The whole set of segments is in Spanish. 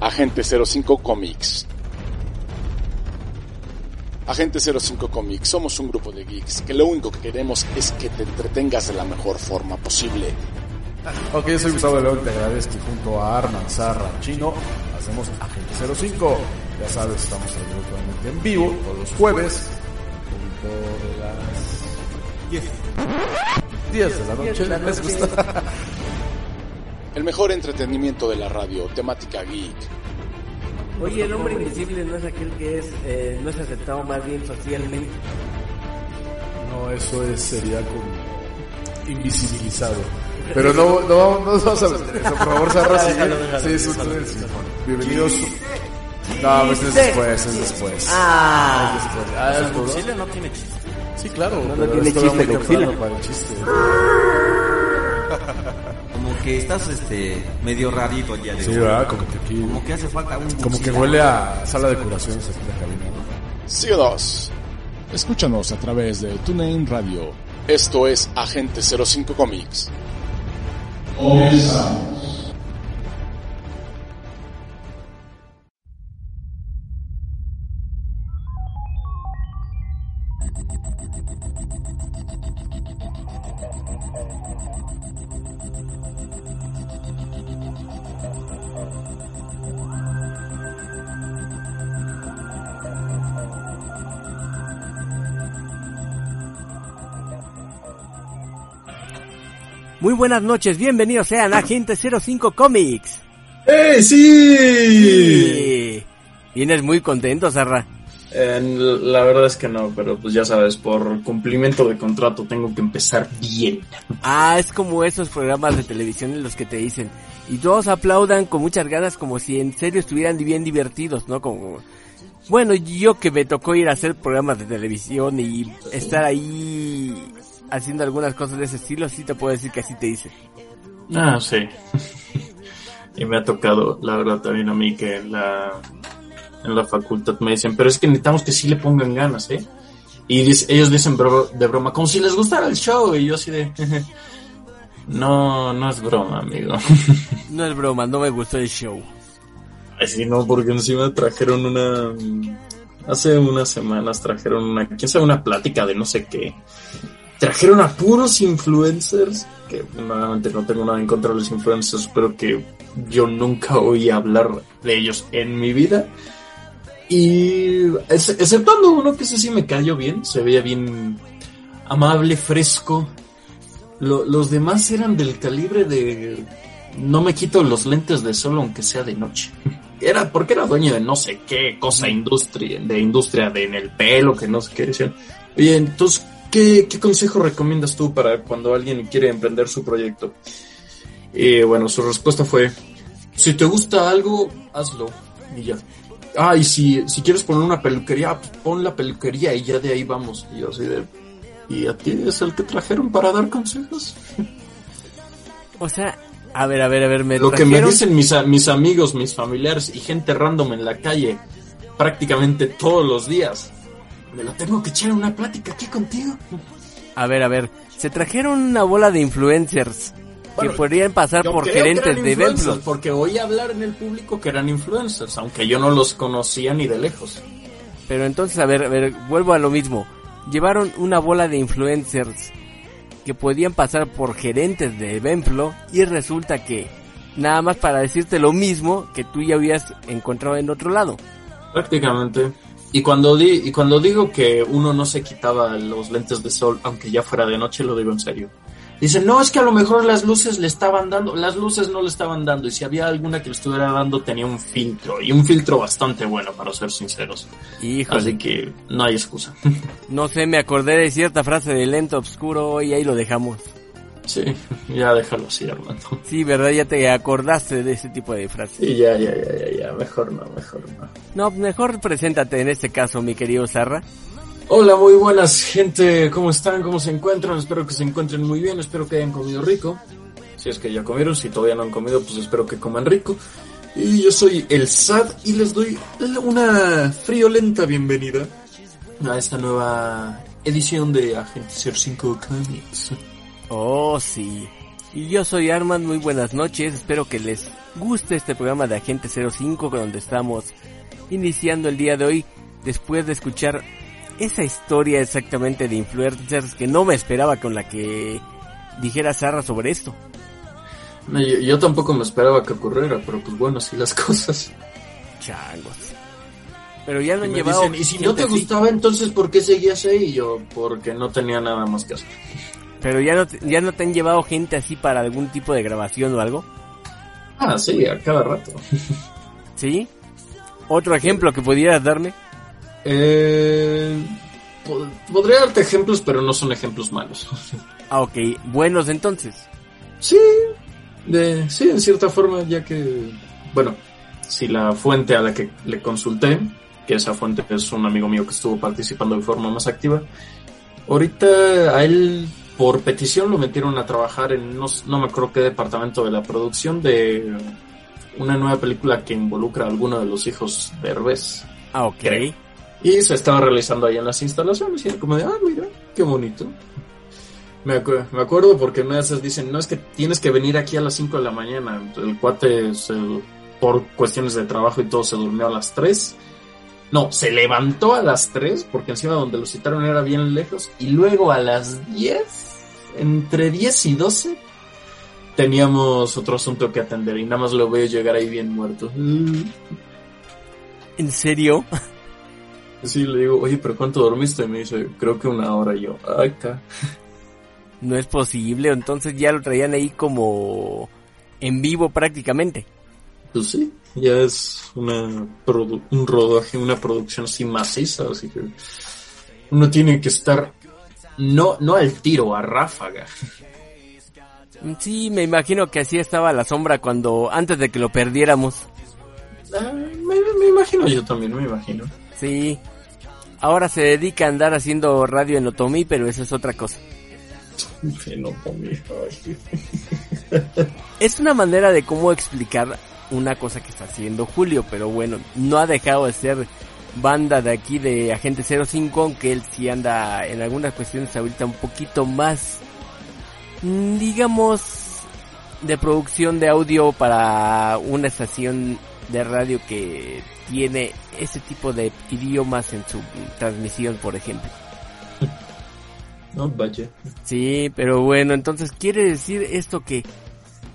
Agente 05 Comics. Agente 05 Comics, somos un grupo de geeks que lo único que queremos es que te entretengas de la mejor forma posible. Ok, yo soy Gustavo de León, te agradezco y junto a Arman Zarra Chino hacemos Agente 05. Ya sabes, estamos absolutamente en vivo todos los jueves, punto de las 10. 10 de la noche, ¿les gusta? El mejor entretenimiento de la radio, temática geek. Oye, el hombre invisible no es aquel que es, eh, no es aceptado más bien socialmente. No, eso es, sería como invisibilizado. Pero no, no, no vamos a meter eso, por favor, sigue. Sí, sí, sí. Bienvenidos. No, pues es después, es después. Ah, Es después. Ah, duro. Godzilla no tiene chiste. Sí, claro. No, no tiene chiste, para el chiste. Que estás este medio rarito ya de Sí, ¿verdad? Como que aquí... Como que hace falta un Como que huele a sala de curaciones aquí en la cabina, ¿no? CO2. Escúchanos a través de TuneIn Radio. Esto es Agente 05 Comics. Muy buenas noches, bienvenidos sean a Agente 05 Comics. ¡Eh, sí! Sí. Vienes muy contento, Zarra. Eh, la verdad es que no, pero pues ya sabes, por cumplimiento de contrato tengo que empezar bien. Ah, es como esos programas de televisión en los que te dicen, y todos aplaudan con muchas ganas como si en serio estuvieran bien divertidos, ¿no? Como, bueno, yo que me tocó ir a hacer programas de televisión y estar ahí haciendo algunas cosas de ese estilo, sí te puedo decir que así te dice. Ah, sí. y me ha tocado, la verdad, también a mí que en la, en la facultad me dicen, pero es que necesitamos que sí le pongan ganas, ¿eh? Y dice- ellos dicen bro- de broma, como si les gustara el show, y yo así de... no, no es broma, amigo. No es broma, no me gustó el show. Así no, porque encima trajeron una. Hace unas semanas trajeron una. ¿Quién sabe? Una plática de no sé qué. Trajeron a puros influencers. Que nuevamente no tengo nada en contra de los influencers, pero que yo nunca oí hablar de ellos en mi vida. Y. ex- exceptuando uno que ese sí me cayó bien. Se veía bien amable, fresco. Lo- los demás eran del calibre de. No me quito los lentes de sol aunque sea de noche. Era porque era dueño de no sé qué cosa industria, de industria de en el pelo, que no sé qué decían. Oye, entonces, ¿qué, qué consejo recomiendas tú para cuando alguien quiere emprender su proyecto? Y bueno, su respuesta fue, si te gusta algo, hazlo. Y ya. Ah, y si, si quieres poner una peluquería, pues pon la peluquería y ya de ahí vamos. Y yo así de, ¿y a ti es el que trajeron para dar consejos? O sea, a ver, a ver, a ver, me Lo que me trajeron- dicen mis, mis amigos, mis familiares y gente random en la calle prácticamente todos los días. Me lo tengo que echar una plática aquí contigo. A ver, a ver, se trajeron una bola de influencers Bueno, que podrían pasar por gerentes de eventos. Porque oí hablar en el público que eran influencers, aunque yo no los conocía ni de lejos. Pero entonces, a ver, a ver, vuelvo a lo mismo. Llevaron una bola de influencers que podían pasar por gerentes de Evenflo y resulta que nada más para decirte lo mismo que tú ya habías encontrado en otro lado. Prácticamente. Y cuando, di, y cuando digo que uno no se quitaba los lentes de sol, aunque ya fuera de noche, lo digo en serio. Dicen, no, es que a lo mejor las luces le estaban dando, las luces no le estaban dando, y si había alguna que le estuviera dando tenía un filtro, y un filtro bastante bueno, para ser sinceros. Híjole. Así que no hay excusa. No sé, me acordé de cierta frase de lento obscuro y ahí lo dejamos. Sí, ya déjalo así, Armando. Sí, ¿verdad? Ya te acordaste de ese tipo de frases. Sí, ya, ya, ya, ya, ya, mejor no, mejor no. No, mejor preséntate en este caso, mi querido Zarra. Hola, muy buenas gente, ¿cómo están? ¿Cómo se encuentran? Espero que se encuentren muy bien, espero que hayan comido rico. Si es que ya comieron, si todavía no han comido, pues espero que coman rico. Y yo soy el SAD y les doy una friolenta bienvenida a esta nueva edición de Agente 05 Comics. Oh, sí. Y yo soy Armand, muy buenas noches. Espero que les guste este programa de Agente 05 donde estamos iniciando el día de hoy después de escuchar esa historia exactamente de influencers que no me esperaba con la que dijera Sara sobre esto. No, yo, yo, tampoco me esperaba que ocurriera, pero pues bueno, así las cosas. Changos. Pero ya lo han llevado. dicen, y si no te así. gustaba, entonces ¿por qué seguías ahí? Y yo, porque no tenía nada más que hacer. Pero ya no, te, ya no te han llevado gente así para algún tipo de grabación o algo. Ah, sí, a cada rato. ¿Sí? ¿Otro ejemplo que pudieras darme? Eh, pod podría darte ejemplos, pero no son ejemplos malos. Ah, ok. Buenos entonces. Sí, de, sí, en cierta forma, ya que, bueno, si la fuente a la que le consulté, que esa fuente es un amigo mío que estuvo participando de forma más activa, ahorita a él por petición lo metieron a trabajar en, no, no me acuerdo qué departamento de la producción de una nueva película que involucra a alguno de los hijos de Herbes. Ah, ok. Creo. Y se estaba realizando ahí en las instalaciones y era como de, ah, mira, qué bonito. Me, acu me, acuerdo porque una de esas dicen, no es que tienes que venir aquí a las 5 de la mañana. El cuate, se, por cuestiones de trabajo y todo, se durmió a las 3. No, se levantó a las 3 porque encima donde lo citaron era bien lejos. Y luego a las 10, entre 10 y 12, teníamos otro asunto que atender y nada más lo veo llegar ahí bien muerto. ¿En serio? Sí, le digo, oye, pero ¿cuánto dormiste? Y me dice, creo que una hora. Y yo, ay, acá. No es posible, entonces ya lo traían ahí como en vivo prácticamente. Pues sí, ya es una un rodaje, una producción así maciza, así que uno tiene que estar no, no al tiro, a ráfaga. Sí, me imagino que así estaba la sombra cuando, antes de que lo perdiéramos. Ah, me, me imagino yo también, me imagino. Sí. Ahora se dedica a andar haciendo radio en Otomí, pero eso es otra cosa. En Otomí. es una manera de cómo explicar una cosa que está haciendo Julio, pero bueno, no ha dejado de ser banda de aquí de Agente 05, aunque él sí anda en algunas cuestiones ahorita un poquito más, digamos, de producción de audio para una estación de radio que tiene ese tipo de idiomas en su transmisión, por ejemplo. No, vaya. Sí, pero bueno, entonces quiere decir esto que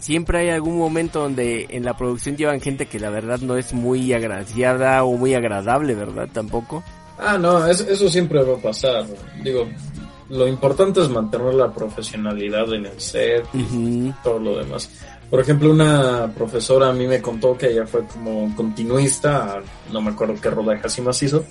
siempre hay algún momento donde en la producción llevan gente que la verdad no es muy agraciada o muy agradable, ¿verdad? Tampoco. Ah, no, eso, eso siempre va a pasar. Digo, lo importante es mantener la profesionalidad en el set y uh -huh. todo lo demás. Por ejemplo, una profesora a mí me contó que ella fue como continuista, no me acuerdo qué rodaje así más hizo.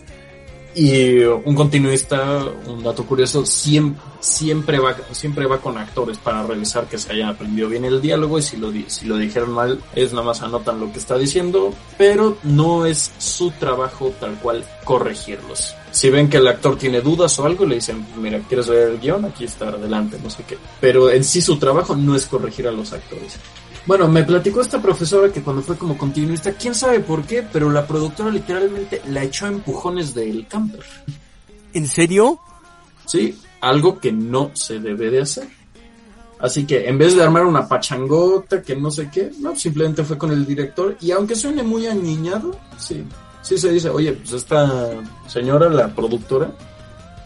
Y un continuista, un dato curioso, siempre, siempre, va, siempre va con actores para revisar que se hayan aprendido bien el diálogo y si lo, si lo dijeron mal, ellos nada más anotan lo que está diciendo, pero no es su trabajo tal cual corregirlos. Si ven que el actor tiene dudas o algo, le dicen, mira, ¿quieres ver el guion? Aquí está, adelante, no sé qué. Pero en sí su trabajo no es corregir a los actores. Bueno, me platicó esta profesora que cuando fue como continuista, quién sabe por qué, pero la productora literalmente la echó a empujones del camper. ¿En serio? Sí, algo que no se debe de hacer. Así que en vez de armar una pachangota que no sé qué, no, simplemente fue con el director y aunque suene muy aniñado, sí, sí se dice, oye, pues esta señora, la productora,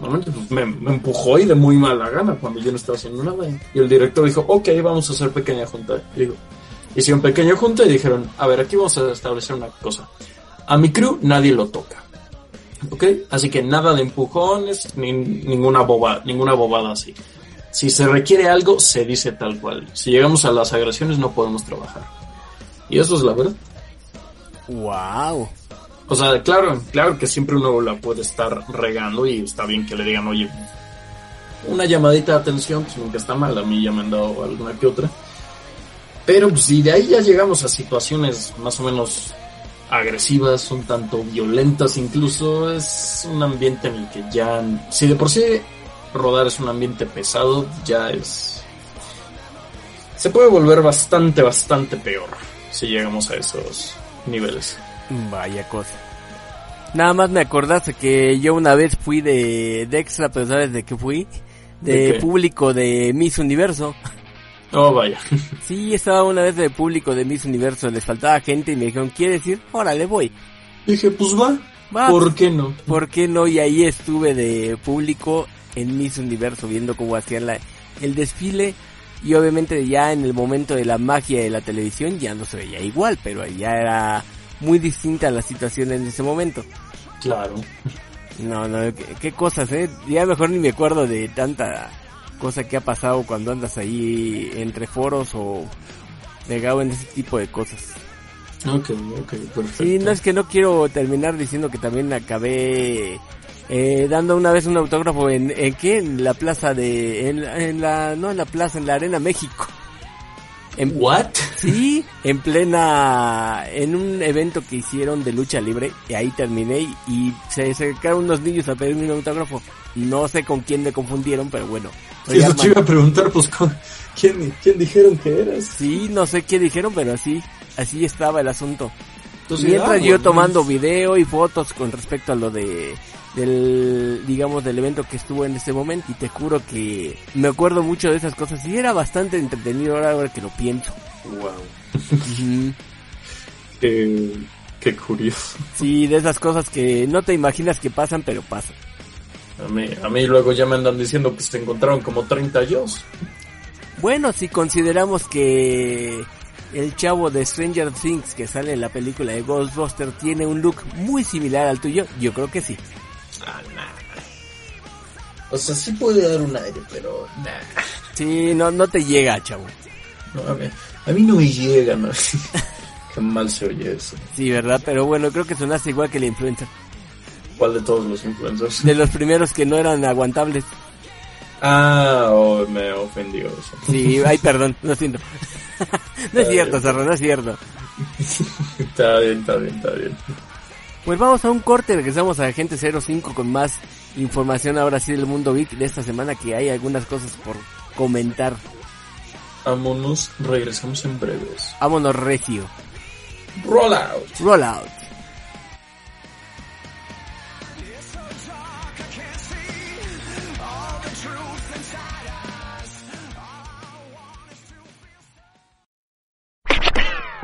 normalmente me, empujó y de muy mala gana cuando yo no estaba haciendo nada. Y el director dijo, ok, vamos a hacer pequeña junta. Y digo, hicieron pequeña junta y dijeron, a ver, aquí vamos a establecer una cosa. A mi crew nadie lo toca. ¿Ok? Así que nada de empujones, ni ninguna bobada, ninguna bobada así. Si se requiere algo, se dice tal cual. Si llegamos a las agresiones, no podemos trabajar. Y eso es la verdad. Wow. O sea, claro, claro que siempre uno la puede estar regando y está bien que le digan, oye, una llamadita de atención, pues nunca está mal, a mí ya me han dado alguna que otra. Pero pues, si de ahí ya llegamos a situaciones más o menos agresivas, un tanto violentas incluso, es un ambiente en el que ya, si de por sí rodar es un ambiente pesado, ya es... Se puede volver bastante, bastante peor si llegamos a esos niveles. Vaya cosa. Nada más me acordaste que yo una vez fui de, de extra, pero ¿sabes de qué fui? De, ¿De qué? público de Miss Universo. Oh, vaya. Sí, estaba una vez de público de Miss Universo, les faltaba gente y me dijeron, ¿quieres ir? Órale, voy. Dije, pues va, Va. ¿por qué no? ¿Por qué no? Y ahí estuve de público en Miss Universo viendo cómo hacían la, el desfile. Y obviamente ya en el momento de la magia de la televisión ya no se veía igual, pero ya era muy distinta la situación en ese momento. Claro. No, no, qué, qué cosas, eh. Ya mejor ni me acuerdo de tanta cosa que ha pasado cuando andas ahí entre foros o pegado en ese tipo de cosas. Ok, ok, perfecto. Sí, no es que no quiero terminar diciendo que también acabé eh, dando una vez un autógrafo en, en qué, en la plaza de, en, en la, no en la plaza, en la Arena México. En, ¿What? Sí, en plena, en un evento que hicieron de lucha libre, y ahí terminé y, y se acercaron unos niños a pedirme un autógrafo. No sé con quién me confundieron, pero bueno. soy Eso te iba a preguntar, pues, ¿con- ¿quién, ¿quién dijeron que eras? Sí, no sé qué dijeron, pero así, así estaba el asunto. Entonces, Mientras ah, yo tomando video y fotos con respecto a lo de del digamos del evento que estuvo en ese momento y te juro que me acuerdo mucho de esas cosas y era bastante entretenido ahora, que lo pienso. Wow. Ujú. Qué, qué curioso. Sí, de esas cosas que no te imaginas que pasan, pero pasan. A mí, a mí luego ya me andan diciendo que se encontraron como 30 yo. Bueno, si consideramos que el chavo de Stranger Things que sale en la película de Ghostbuster tiene un look muy similar al tuyo, yo creo que sí. Ah, nah. O sea, sí puede dar un aire, pero nah. Sí, no, no te llega, chavo. No, a, mí, a mí no me llega, ¿no? Qué mal se oye eso. Sí, ¿verdad? Pero bueno, creo que sonaste igual que el influencer. ¿Cuál de todos los influencers? De los primeros que no eran aguantables. Ah, oh, me ofendió eso. Sí, ay, perdón, lo siento. no es cierto, Zorro, no es cierto. Está bien, está bien, está bien. Pues vamos a un corte, regresamos a Agente 05 con más información ahora sí del mundo geek de esta semana que hay algunas cosas por comentar. Vámonos, regresamos en breves. Vámonos recio. Roll out.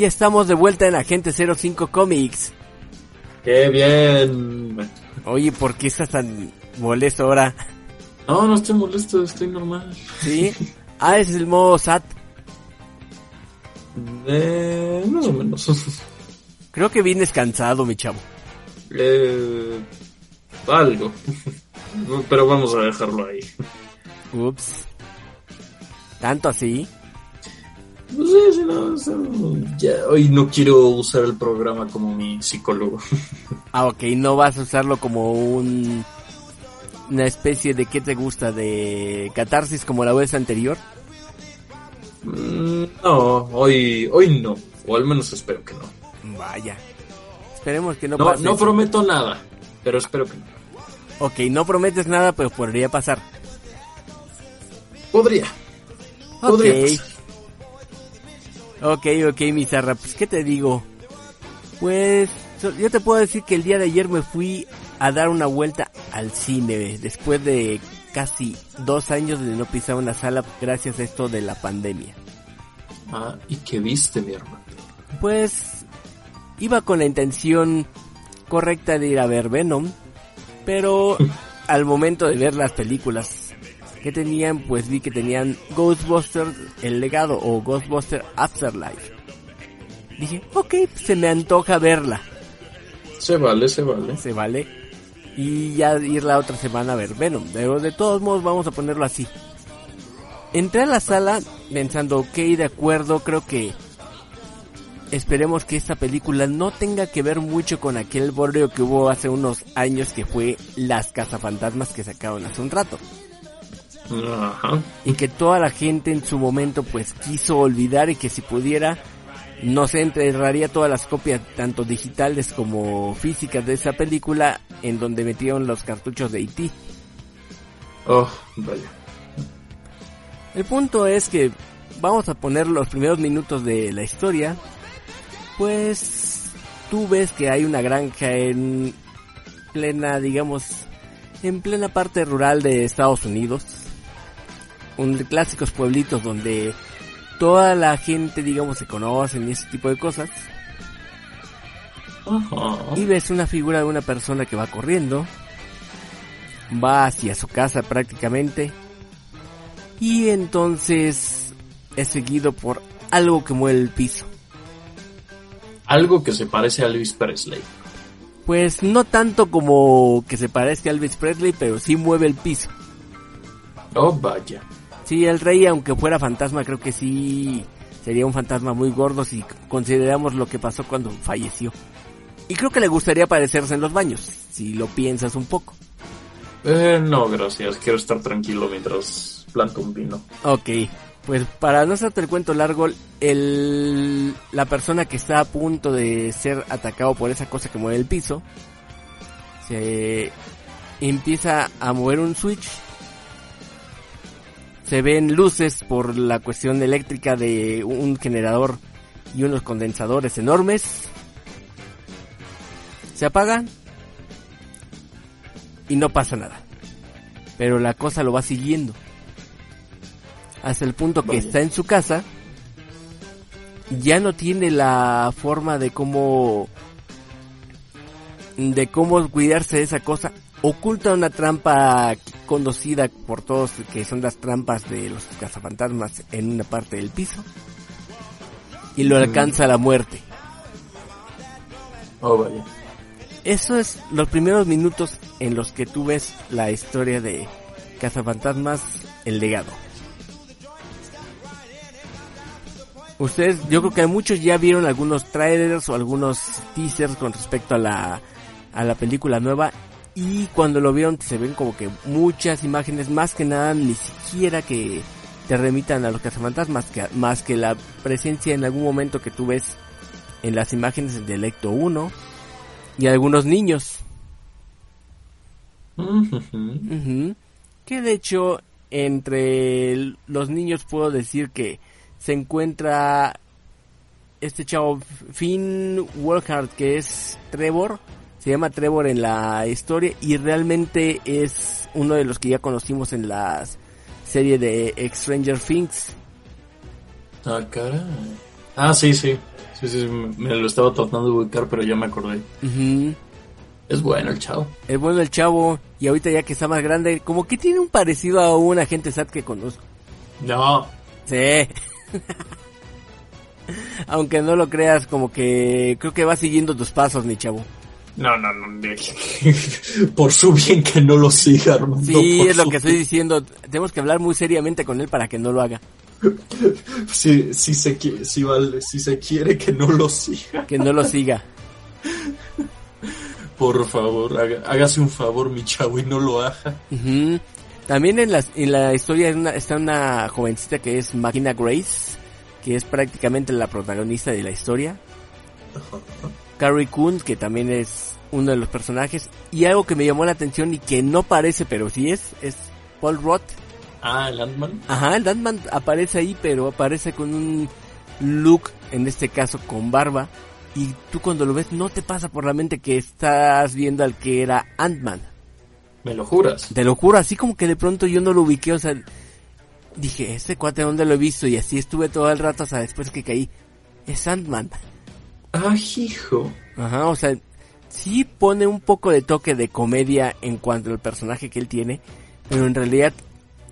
Y estamos de vuelta en Agente 05 Comics. Qué bien. Oye, ¿por qué estás tan molesto ahora? No, no estoy molesto, estoy normal. ¿Sí? Ah, ese es el modo SAT. Eh, más o menos. Creo que vienes cansado, mi chavo. Eh, algo. Pero vamos a dejarlo ahí. Ups. ¿Tanto así? No sé, si no, ya, hoy no quiero usar el programa como mi psicólogo. Ah, ok, no vas a usarlo como un... Una especie de ¿qué te gusta? ¿De catarsis como la vez anterior? Mm, No, hoy, hoy no. O al menos espero que no. Vaya. Esperemos que no, No, pase. no eso. prometo nada, pero espero que no. Ok, no prometes nada, pero podría pasar. Podría. Ok. Podría pasar. Ok, ok, mi zarra, pues ¿qué te digo? Pues yo te puedo decir que el día de ayer me fui a dar una vuelta al cine después de casi dos años de no pisar una sala gracias a esto de la pandemia. Ah, ¿y qué viste, mi hermano? Pues iba con la intención correcta de ir a ver Venom, Pero al momento de ver las películas que tenían, pues vi que tenían Ghostbusters El legado o Ghostbusters Afterlife. Dije, ok, se me antoja verla. Se vale, se vale. Se vale. Y ya ir la otra semana a ver Venom. Pero de todos modos vamos a ponerlo así. Entré a la sala pensando, ok, de acuerdo, creo que esperemos que esta película no tenga que ver mucho con aquel bordeo que hubo hace unos años que fue Las cazafantasmas que sacaron hace un rato. Ajá. Y que toda la gente en su momento pues quiso olvidar y que si pudiera no se enterraría todas las copias tanto digitales como físicas de esa película en donde metieron los cartuchos de E.T. Oh, vaya. El punto es que vamos a poner los primeros minutos de la historia. Pues tú ves que hay una granja en plena, digamos, en plena parte rural de Estados Unidos. Un clásicos pueblitos donde toda la gente, digamos, se conocen y ese tipo de cosas. Y ves una figura de una persona que va corriendo. Va hacia su casa prácticamente. Y entonces es seguido por algo que mueve el piso. Algo que se parece a Elvis Presley. Pues no tanto como que se parezca a Elvis Presley, pero sí mueve el piso. Oh, vaya. Sí, el rey, aunque fuera fantasma, creo que sí sería un fantasma muy gordo si consideramos lo que pasó cuando falleció. Y creo que le gustaría aparecerse en los baños, si lo piensas un poco. Eh, no, gracias. Quiero estar tranquilo mientras planto un vino. Ok, pues para no hacerte el cuento largo, el, la persona que está a punto de ser atacado por esa cosa que mueve el piso, se empieza a mover un switch. Se ven luces por la cuestión eléctrica de un generador y unos condensadores enormes. Se apagan y no pasa nada. Pero la cosa lo va siguiendo hasta el punto que Vaya. está en su casa, ya no tiene la forma de cómo de cómo cuidarse de esa cosa, oculta una trampa conocida por todos que son las trampas de los cazafantasmas en una parte del piso y lo alcanza la muerte. Oh, vaya. Eso es los primeros minutos en los que tú ves la historia de Cazafantasmas, el legado. Ustedes, yo creo que muchos ya vieron algunos trailers o algunos teasers con respecto a la, a la película nueva y cuando lo vieron se ven como que muchas imágenes, más que nada ni siquiera que te remitan a los cazafantasmas, que, más que la presencia en algún momento que tú ves en las imágenes del Ecto 1 y algunos niños. Que de hecho, entre los niños puedo decir que se encuentra este chavo Finn Wolfhard que es Trevor. Se llama Trevor en la historia y realmente es uno de los que ya conocimos en la serie de Stranger Things. Ah, caray. Ah, sí, sí. Sí, sí, me lo estaba tratando de ubicar, pero ya me acordé. Ujú. Es bueno el chavo. Es bueno el chavo y ahorita ya que está más grande, como que tiene un parecido a un agente SAT que conozco. No. Sí. Aunque no lo creas, como que creo que va siguiendo tus pasos, mi chavo. No, no, no. Por su bien que no lo siga, Armando. Sí, es lo que estoy diciendo. Tenemos que hablar muy seriamente con él para que no lo haga. Si, si, se, si, vale, si se quiere que no lo siga, Que no lo siga. por favor, haga- hágase un favor, mi chavo, y no lo haga. También en la, en la historia hay una- está una jovencita que es Magina Grace, que es prácticamente la protagonista de la historia. Carrie Coon, que también es uno de los personajes. Y algo que me llamó la atención y que no parece, pero sí es, es Paul Roth. Ah, el Ant-Man. Ajá, el Ant-Man aparece ahí, pero aparece con un look, en este caso con barba. Y tú cuando lo ves no te pasa por la mente que estás viendo al que era Ant-Man. ¿Me lo juras? Te lo juro, así como que de pronto yo no lo ubiqué, o sea, dije, ese cuate dónde lo he visto y así estuve todo el rato hasta después que caí. Es Ant-Man. Ah, hijo. Ajá, o sea, sí pone un poco de toque de comedia en cuanto al personaje que él tiene, pero en realidad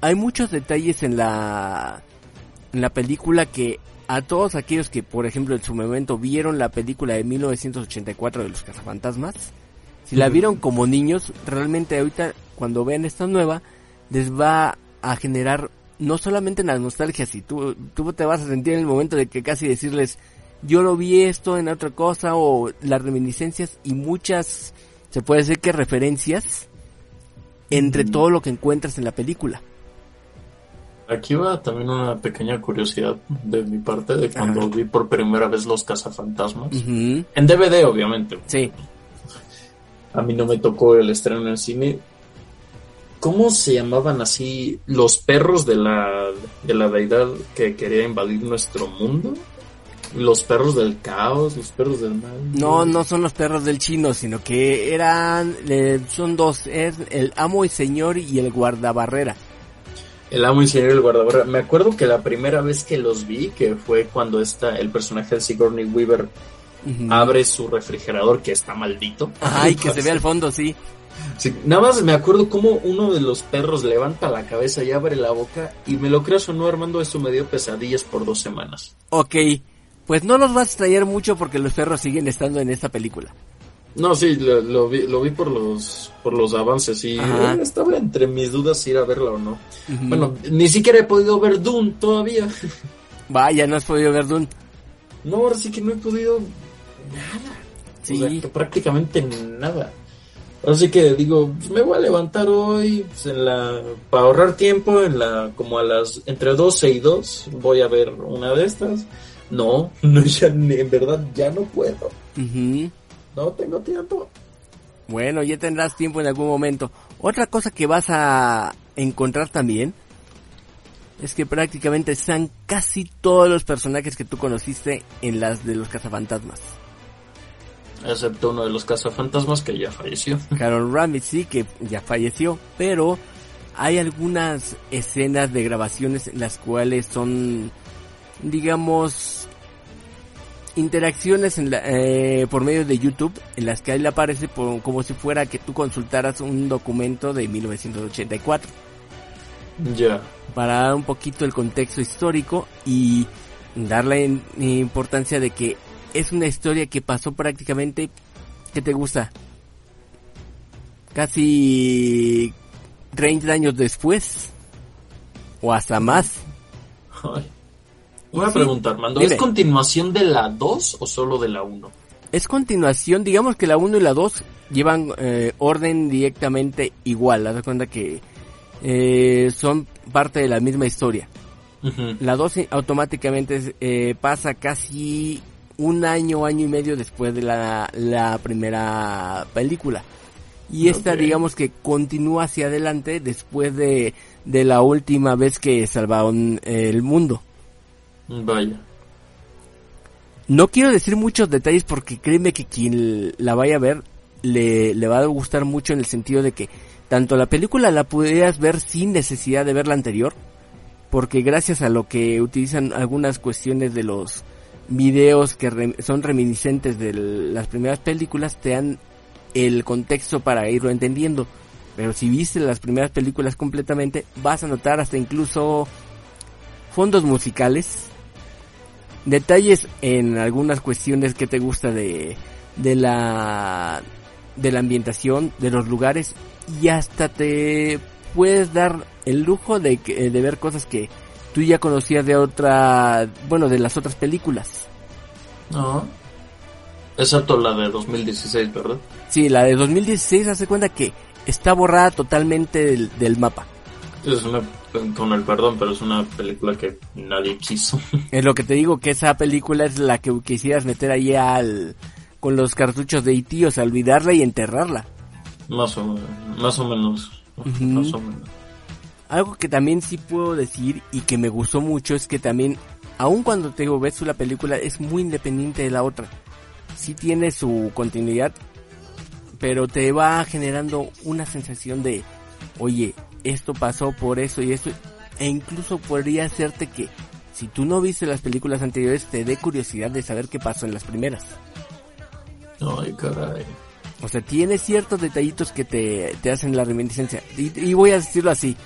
hay muchos detalles en la en la película que a todos aquellos que, por ejemplo, en su momento vieron la película de 1984 de los cazafantasmas, si la vieron como niños, realmente ahorita cuando vean esta nueva les va a generar no solamente la nostalgia, si tú, tú te vas a sentir en el momento de que casi decirles, yo lo vi esto en otra cosa, o las reminiscencias y muchas, se puede decir que referencias, entre todo lo que encuentras en la película. Aquí va también una pequeña curiosidad de mi parte de cuando vi por primera vez Los Cazafantasmas. En DVD, obviamente. Sí. A mí no me tocó el estreno en el cine. ¿Cómo se llamaban así los perros de la, de la deidad que quería invadir nuestro mundo? Los perros del caos, los perros del mal. No, no son los perros del chino, sino que eran, eh, son dos, es el amo y señor y el guardabarrera. El amo y señor y el guardabarrera. Me acuerdo que la primera vez que los vi, que fue cuando está el personaje de Sigourney Weaver abre su refrigerador que está maldito. Ay, que se ve al fondo, sí. Sí, nada más me acuerdo cómo uno de los perros levanta la cabeza y abre la boca y me lo creas o no Armando, eso me dio pesadillas por dos semanas. Ok, pues no los vas a extrañar mucho porque los perros siguen estando en esta película. No, sí, lo, lo vi, lo vi por los por los avances y eh, estaba entre mis dudas si ir a verla o no. Bueno, ni siquiera he podido ver Dune todavía. Vaya, no has podido ver Dune. No, ahora sí que no he podido nada. Sí. O sea, que prácticamente nada. Así que digo, pues, me voy a levantar hoy pues, en la para ahorrar tiempo en la como a las entre 12 y 2 voy a ver una de estas. No, no ya en verdad ya no puedo. No tengo tiempo. Bueno, ya tendrás tiempo en algún momento. Otra cosa que vas a encontrar también es que prácticamente están casi todos los personajes que tú conociste en las de los cazafantasmas. Excepto uno de los cazafantasmas que ya falleció. Carol Ramis sí que ya falleció, pero hay algunas escenas de grabaciones en las cuales son, digamos, interacciones en la- eh, por medio de YouTube en las que él aparece por- como si fuera que tú consultaras un documento de 1984 Ya. para dar un poquito el contexto histórico y darle in- importancia de que es una historia que pasó prácticamente, ¿qué te gusta? Casi 30 años después o hasta más. Ay. Una Sí. pregunta, Armando. Dime. ¿Es continuación de la 2 o solo de la 1? Es continuación, digamos que la 1 y la 2 llevan eh, orden directamente igual, haz de cuenta que eh, son parte de la misma historia. La 2 automáticamente eh, pasa casi un año, año y medio después de la, la primera película. Y esta digamos que continúa hacia adelante después de, de la última vez que salvaron eh, el mundo. Vaya. No quiero decir muchos detalles porque créeme que quien la vaya a ver le, le va a gustar mucho en el sentido de que tanto la película la pudieras ver sin necesidad de ver la anterior, porque gracias a lo que utilizan algunas cuestiones de los videos que re- son reminiscentes de las primeras películas, te dan el contexto para irlo entendiendo. Pero si viste las primeras películas completamente, vas a notar hasta incluso fondos musicales, detalles en algunas cuestiones que te gusta de, de la de la ambientación, de los lugares y hasta te puedes dar el lujo de, que- de ver cosas que tú ya conocías de otra, bueno, de las otras películas. No. Excepto la de 2016, ¿verdad? Sí, la de 2016 hace cuenta que está borrada totalmente del, del mapa. Es una, con el perdón, pero es una película que nadie quiso. Es lo que te digo, que esa película es la que quisieras meter ahí al, con los cartuchos de E.T., o sea, olvidarla y enterrarla. más o menos. Más o menos. Más o menos. Algo que también sí puedo decir y que me gustó mucho es que también, aun cuando te digo, ves la película, es muy independiente de la otra. Sí tiene su continuidad, pero te va generando una sensación de, oye, esto pasó por eso y esto, e incluso podría hacerte que, si tú no viste las películas anteriores, te dé curiosidad de saber qué pasó en las primeras. Ay, caray. O sea, tiene ciertos detallitos que te, te hacen la reminiscencia. Y, y voy a decirlo así.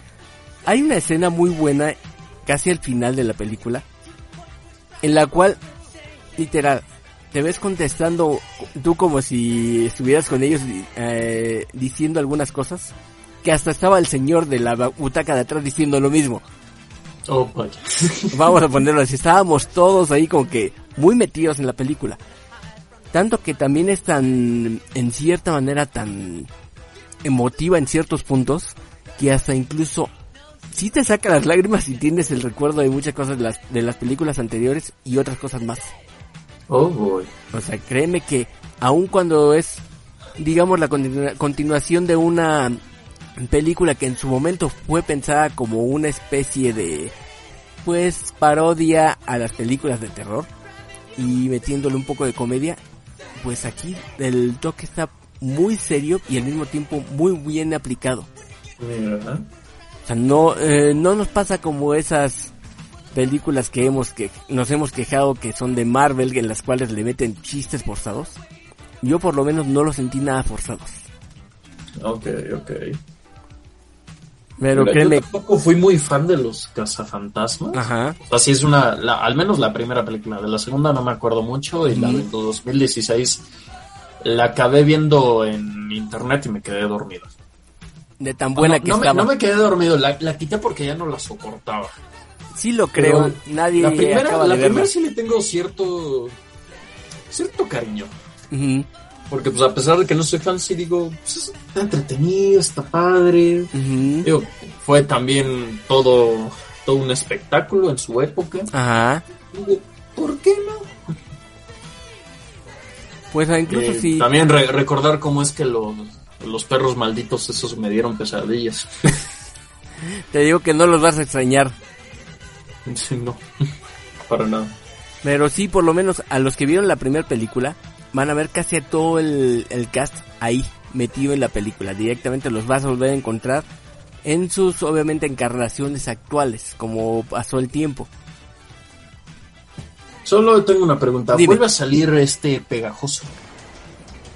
Hay una escena muy buena, casi al final de la película, en la cual, literal, te ves contestando tú como si estuvieras con ellos eh, diciendo algunas cosas, que hasta estaba el señor de la butaca de atrás diciendo lo mismo. Oh, vaya. Vamos a ponerlo así, estábamos todos ahí como que muy metidos en la película. Tanto que también es tan, en cierta manera, tan emotiva en ciertos puntos, que hasta incluso sí te saca las lágrimas y tienes el recuerdo de muchas cosas de las, de las películas anteriores y otras cosas más. Oh, boy. O sea, créeme que aun cuando es, digamos, la continua- continuación de una película que en su momento fue pensada como una especie de, pues, parodia a las películas de terror y metiéndole un poco de comedia, pues aquí el toque está muy serio y al mismo tiempo muy bien aplicado. O sea, no, eh, no nos pasa como esas películas que hemos que nos hemos quejado que son de Marvel en las cuales le meten chistes forzados. Yo por lo menos no los sentí nada forzados. Ok, ok. Pero Mira, créeme, Yo tampoco fui muy fan de los cazafantasmas. ajá, O sea, sí es una, la- al menos la primera película. De la segunda no me acuerdo mucho y la de 2016 la acabé viendo en internet y me quedé dormido. de tan buena no, que no me, estaba. no me quedé dormido, la, la quité porque ya no la soportaba. Sí lo creo, Pero nadie La primera, acaba la verla. primera sí le tengo cierto, cierto cariño. Ujú, Porque pues a pesar de que no soy fan, sí digo, pues, está entretenido, está padre. Digo, fue también todo, todo un espectáculo en su época. Ajá, Digo, ¿por qué no? pues ah, incluso Eh, si También re- recordar cómo es que los, los perros malditos esos me dieron pesadillas. te digo que no los vas a extrañar. Sí, no, para nada. Pero sí, por lo menos a los que vieron la primera película, van a ver casi a todo el, el cast ahí, metido en la película. Directamente los vas a volver a encontrar en sus, obviamente, encarnaciones actuales, como pasó el tiempo. Solo tengo una pregunta. Dime. ¿Vuelve a salir este pegajoso?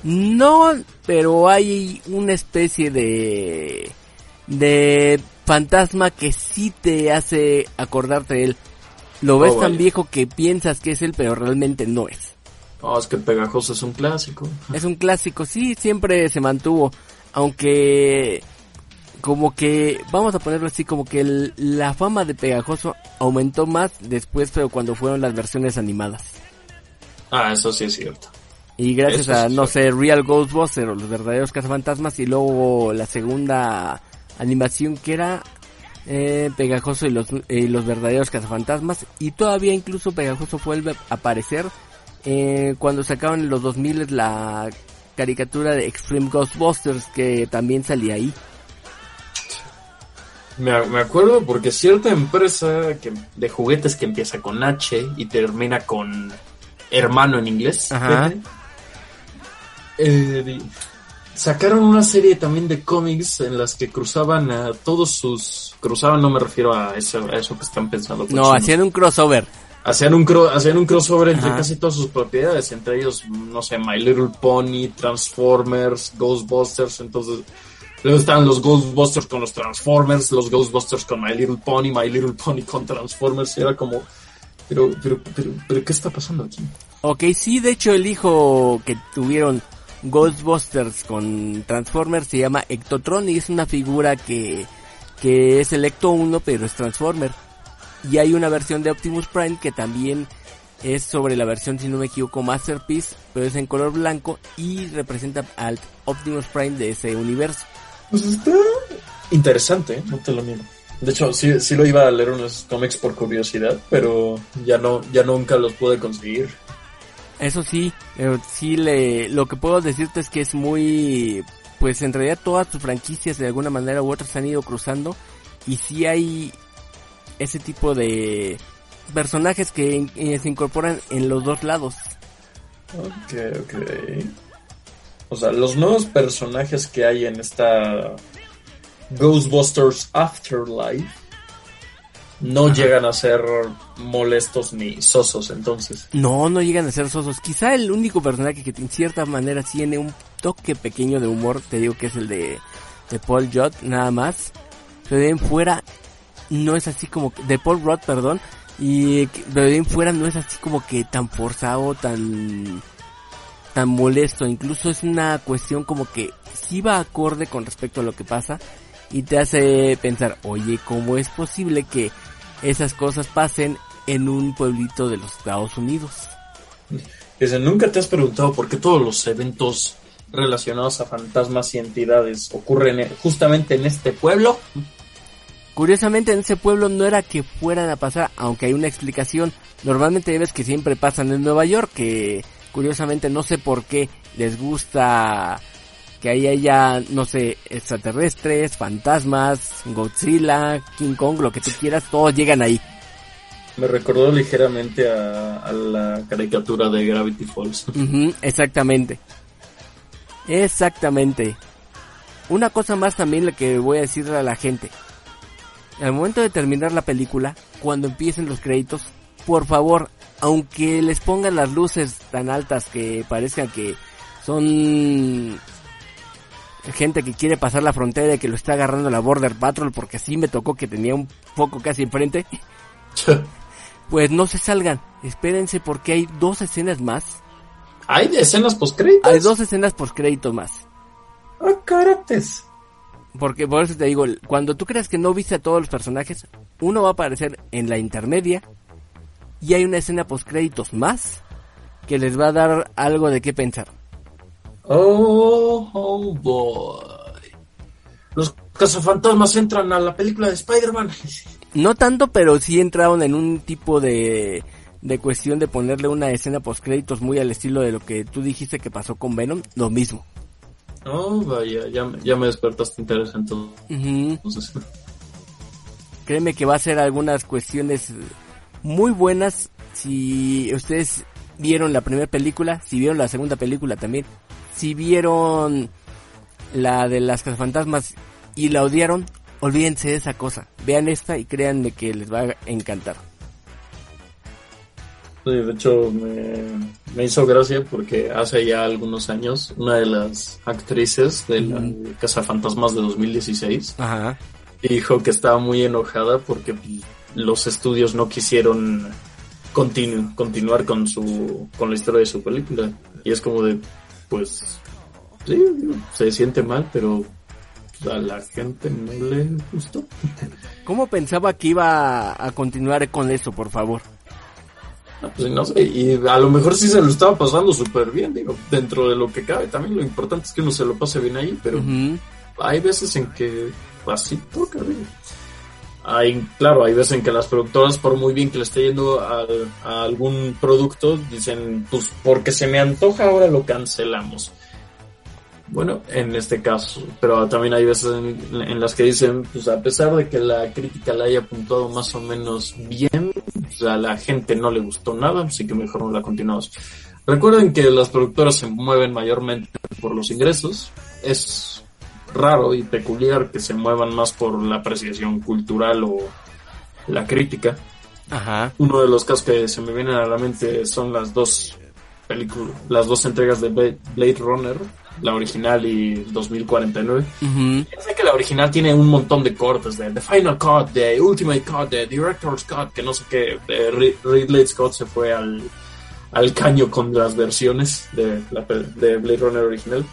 No, pero hay una especie de... de fantasma que sí te hace acordarte de él. Lo ves Oh, tan viejo que piensas que es él, pero realmente no es. Oh, es que pegajoso es un clásico. Es un clásico, sí, siempre se mantuvo. Aunque, como que, vamos a ponerlo así, como que el- la fama de Pegajoso aumentó más después, pero cuando fueron las versiones animadas. Ah, eso sí es cierto. Y gracias Eso a, no sé, Real Ghostbusters o los verdaderos cazafantasmas y luego la segunda animación que era eh, Pegajoso y los, y los verdaderos cazafantasmas y todavía incluso Pegajoso vuelve a aparecer eh, cuando sacaban en los 2000 la caricatura de Extreme Ghostbusters que también salía ahí. Me, me acuerdo porque cierta empresa que, de juguetes que empieza con H y termina con hermano en inglés. Ajá. eh, sacaron una serie también de cómics en las que cruzaban a todos sus... Cruzaban, no me refiero a eso, a eso que están pensando. No, cochinos. hacían un crossover. Hacían un, cro- hacían un crossover entre Ajá. casi todas sus propiedades, entre ellos, no sé, My Little Pony, Transformers, Ghostbusters, entonces... Luego estaban los Ghostbusters con los Transformers, los Ghostbusters con My Little Pony, My Little Pony con Transformers, y era como... Pero, pero, pero, pero, ¿qué está pasando aquí? Ok, sí, de hecho el hijo que tuvieron Ghostbusters con Transformers se llama Ectotron y es una figura que, que es el Ecto 1 pero es Transformer. Y hay una versión de Optimus Prime que también es sobre la versión, si no me equivoco, Masterpiece, pero es en color blanco y representa al Optimus Prime de ese universo. Pues está interesante, ¿eh? no te lo niego. De hecho, sí, sí lo iba a leer unos cómics por curiosidad, pero ya no, ya nunca los pude conseguir. Eso sí, eh, sí le, lo que puedo decirte es que es muy, pues en realidad todas sus franquicias de alguna manera u otra se han ido cruzando y sí hay ese tipo de personajes que eh, se incorporan en los dos lados. Ok, ok. O sea, los nuevos personajes que hay en esta Ghostbusters Afterlife no llegan a ser molestos ni sosos, entonces. No, no llegan a ser sosos. Quizá el único personaje que en cierta manera tiene un toque pequeño de humor, te digo que es el de, de Paul Rudd, nada más. Pero de fuera, no es así como, de Paul Rudd, perdón, y de en fuera no es así como que tan forzado, tan, tan molesto, incluso es una cuestión como que sí va acorde con respecto a lo que pasa y te hace pensar, oye, ¿cómo es posible que esas cosas pasen en un pueblito de los Estados Unidos? Dice, ¿nunca te has preguntado por qué todos los eventos relacionados a fantasmas y entidades ocurren en- justamente en este pueblo? Curiosamente en ese pueblo no era que fueran a pasar, aunque hay una explicación. Normalmente ves que siempre pasan en Nueva York, que curiosamente no sé por qué les gusta que ahí haya, no sé, extraterrestres, fantasmas, Godzilla, King Kong, lo que tú quieras, todos llegan ahí. Me recordó ligeramente a, a la caricatura de Gravity Falls. Exactamente. Exactamente. Una cosa más también la que voy a decirle a la gente. Al momento de terminar la película, cuando empiecen los créditos, por favor, aunque les pongan las luces tan altas que parezcan que son gente que quiere pasar la frontera y que lo está agarrando la Border Patrol porque así me tocó que tenía un foco casi enfrente, pues no se salgan, espérense porque hay dos escenas más ¿Hay escenas postcréditos? hay dos escenas por créditos más. ¡Ah, carates! Porque por eso te digo, cuando tú creas que no viste a todos los personajes, uno va a aparecer en la intermedia y hay una escena post créditos más que les va a dar algo de qué pensar. Oh, oh boy. Los cazafantasmas entran a la película de Spider-Man. No tanto, pero sí entraron en un tipo de, de cuestión de ponerle una escena post créditos muy al estilo de lo que tú dijiste que pasó con Venom, lo mismo. Oh, vaya, ya, me- ya me despertaste interesante. Ujú. Entonces, Créeme que va a ser algunas cuestiones muy buenas si ustedes vieron la primera película, si vieron la segunda película también, si vieron la de las cazafantasmas y la odiaron, olvídense de esa cosa. Vean esta y créanme que les va a encantar. Sí, de hecho, me, me hizo gracia porque hace ya algunos años una de las actrices de la Cazafantasmas de 2016 Ajá. dijo que estaba muy enojada porque los estudios no quisieron continu- continuar con su con la historia de su película y es como de pues sí se siente mal pero a la gente no le gustó ¿Cómo pensaba que iba a continuar con eso, por favor? Ah, pues no sé y a lo mejor sí se lo estaba pasando súper bien digo dentro de lo que cabe también lo importante es que uno se lo pase bien ahí pero hay veces en que así toca, güey. Hay, claro, hay veces en que las productoras, por muy bien que le esté yendo a, algún producto, dicen, pues porque se me antoja, ahora lo cancelamos. Bueno, en este caso, pero también hay veces en, en las que dicen, pues a pesar de que la crítica la haya apuntado más o menos bien, pues, a la gente no le gustó nada, así que mejor no la continuamos. Recuerden que las productoras se mueven mayormente por los ingresos. Es raro y peculiar que se muevan más por la apreciación cultural o la crítica. Ajá. Uno de los casos que se me vienen a la mente son las dos películas, las dos entregas de Bla- Blade Runner, la original y 2049. Ujú. Sé que la original tiene un montón de cortes, de The Final Cut, de Ultimate Cut, de Director's Cut, que no sé qué. Ridley Scott se fue al, al caño con las versiones de, la, de Blade Runner original.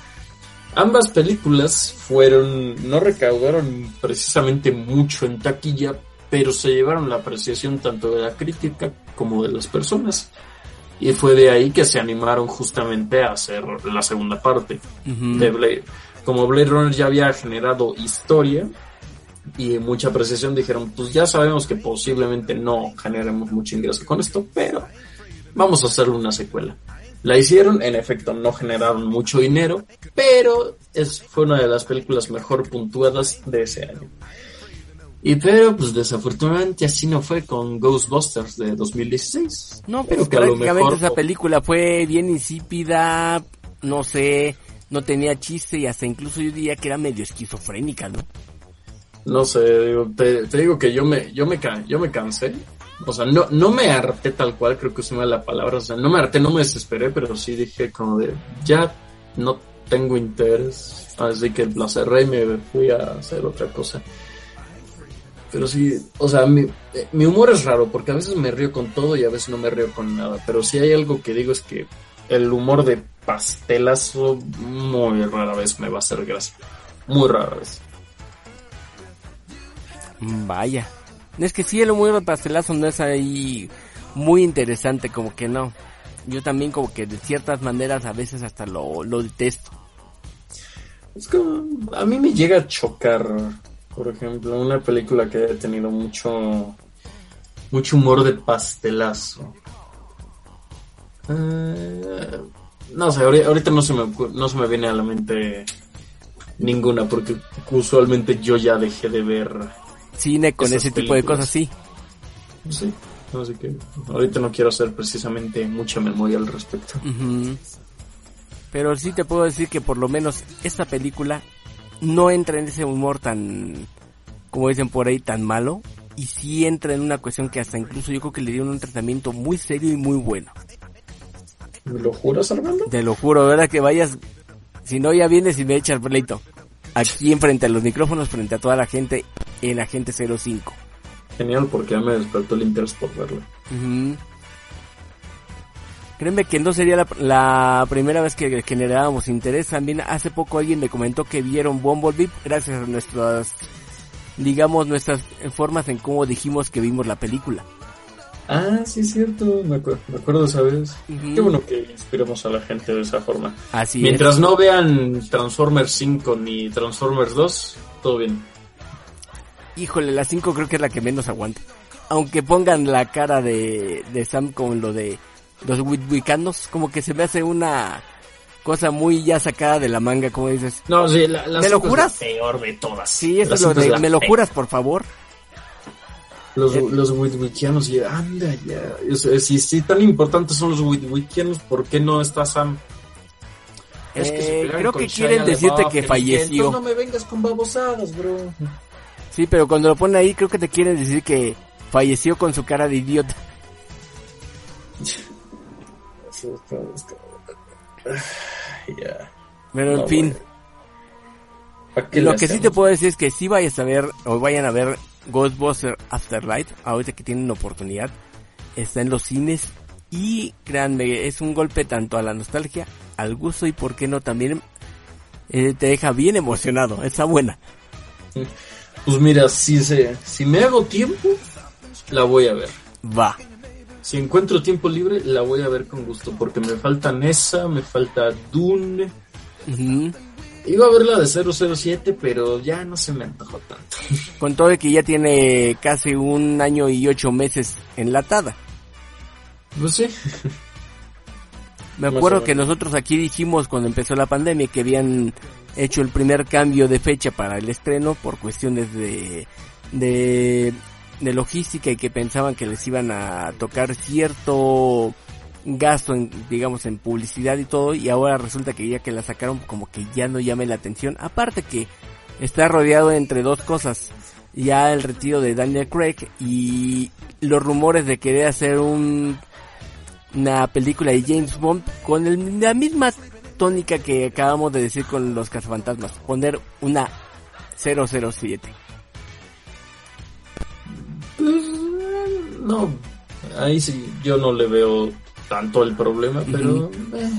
Ambas películas fueron, no recaudaron precisamente mucho en taquilla, pero se llevaron la apreciación tanto de la crítica como de las personas. Y fue de ahí que se animaron justamente a hacer la segunda parte de Blade. Como Blade Runner ya había generado historia y mucha apreciación, dijeron, pues ya sabemos que posiblemente no generemos mucho ingreso con esto, pero vamos a hacerle una secuela. La hicieron, en efecto no generaron mucho dinero, pero es, fue una de las películas mejor puntuadas de ese año. Y pero, pues desafortunadamente así no fue con Ghostbusters de 2016. No, pero pues que a lo mejor esa película fue bien insípida, no sé, no tenía chiste y hasta incluso yo diría que era medio esquizofrénica, ¿no? No sé, digo, te, te digo que yo me, yo me, yo me cansé. O sea, no, no me harté tal cual, creo que es una la palabra. O sea, no me harté, no me desesperé, pero sí dije como de, ya no tengo interés, así que la cerré y me fui a hacer otra cosa. Pero sí, o sea, mi, mi humor es raro porque a veces me río con todo y a veces no me río con nada. Pero si hay algo que digo es que el humor de pastelazo muy rara vez me va a hacer gracia. Muy rara vez. Vaya. Es que sí, el humor de pastelazo no es ahí muy interesante, como que no. Yo también como que de ciertas maneras a veces hasta lo, lo detesto. Es como, a mí me llega a chocar, por ejemplo, una película que haya tenido mucho, mucho humor de pastelazo. Eh, no sé, ahori- ahorita no se, me, no se me viene a la mente ninguna, porque usualmente yo ya dejé de ver. Cine con ese tipo de cosas, sí. Sí, así que ahorita no quiero hacer precisamente mucha memoria al respecto. Pero sí te puedo decir que por lo menos esta película no entra en ese humor tan, como dicen por ahí, tan malo. Y sí entra en una cuestión que hasta incluso yo creo que le dieron un tratamiento muy serio y muy bueno. ¿Me lo juras, Armando? Te lo juro, ¿verdad? Que vayas, si no ya vienes y me echas pleito. Aquí enfrente a los micrófonos, frente a toda la gente en Agente 05. Genial, porque ya me despertó el interés por verlo. Créeme que no sería la, la primera vez que generábamos interés. También hace poco alguien me comentó que vieron Bumblebee gracias a nuestras, digamos, nuestras formas en cómo dijimos que vimos la película. Ah, sí, es cierto, me, acuer- me acuerdo esa vez. Ujú. Qué bueno que inspiremos a la gente de esa forma. Así Mientras es. no vean Transformers 5 ni Transformers 2, todo bien. Híjole, la 5 creo que es la que menos aguanta. Aunque pongan la cara de, de Sam con lo de los witwicanos, como que se me hace una cosa muy ya sacada de la manga, como dices. No, sí, la, la ¿Me lo es juras? la peor de todas. Sí, eso es lo de, ¿me lo juras, por favor? Los, Eh. los Witwikianos, y anda ya. Si, si tan importantes son los Witwikianos, ¿por qué no está Sam? Es que Eh, creo que quieren decirte que falleció. "Entonces no me vengas con babosadas, bro. Sí, pero cuando lo ponen ahí, creo que te quieren decir que falleció con su cara de idiota. Pero en No, fin, güey. ¿Pa' qué lo que sí te hacemos? puedo decir es que si vayas a ver o vayan a ver Ghostbusters Afterlife, ahorita que tienen oportunidad, está en los cines y créanme, es un golpe tanto a la nostalgia, al gusto y por qué no también eh, te deja bien emocionado, está buena. Pues mira, si, se, si me hago tiempo, la voy a ver. Va. Si encuentro tiempo libre, la voy a ver con gusto, porque me falta Nessa, me falta Dune. Iba a ver la de 007, pero ya no se me antojó tanto. Con todo de que ya tiene casi un año y ocho meses enlatada. Pues sí. Me acuerdo que nosotros aquí dijimos cuando empezó la pandemia que habían hecho el primer cambio de fecha para el estreno por cuestiones de, de, de logística y que pensaban que les iban a tocar cierto gasto en, digamos, en publicidad y todo y ahora resulta que ya que la sacaron como que ya no llame la atención. Aparte que está rodeado entre dos cosas. Ya el retiro de Daniel Craig y los rumores de querer hacer un una película de James Bond con el- la misma tónica que acabamos de decir con los cazafantasmas, poner una 007. No, ahí sí, yo no le veo tanto el problema, pero eh,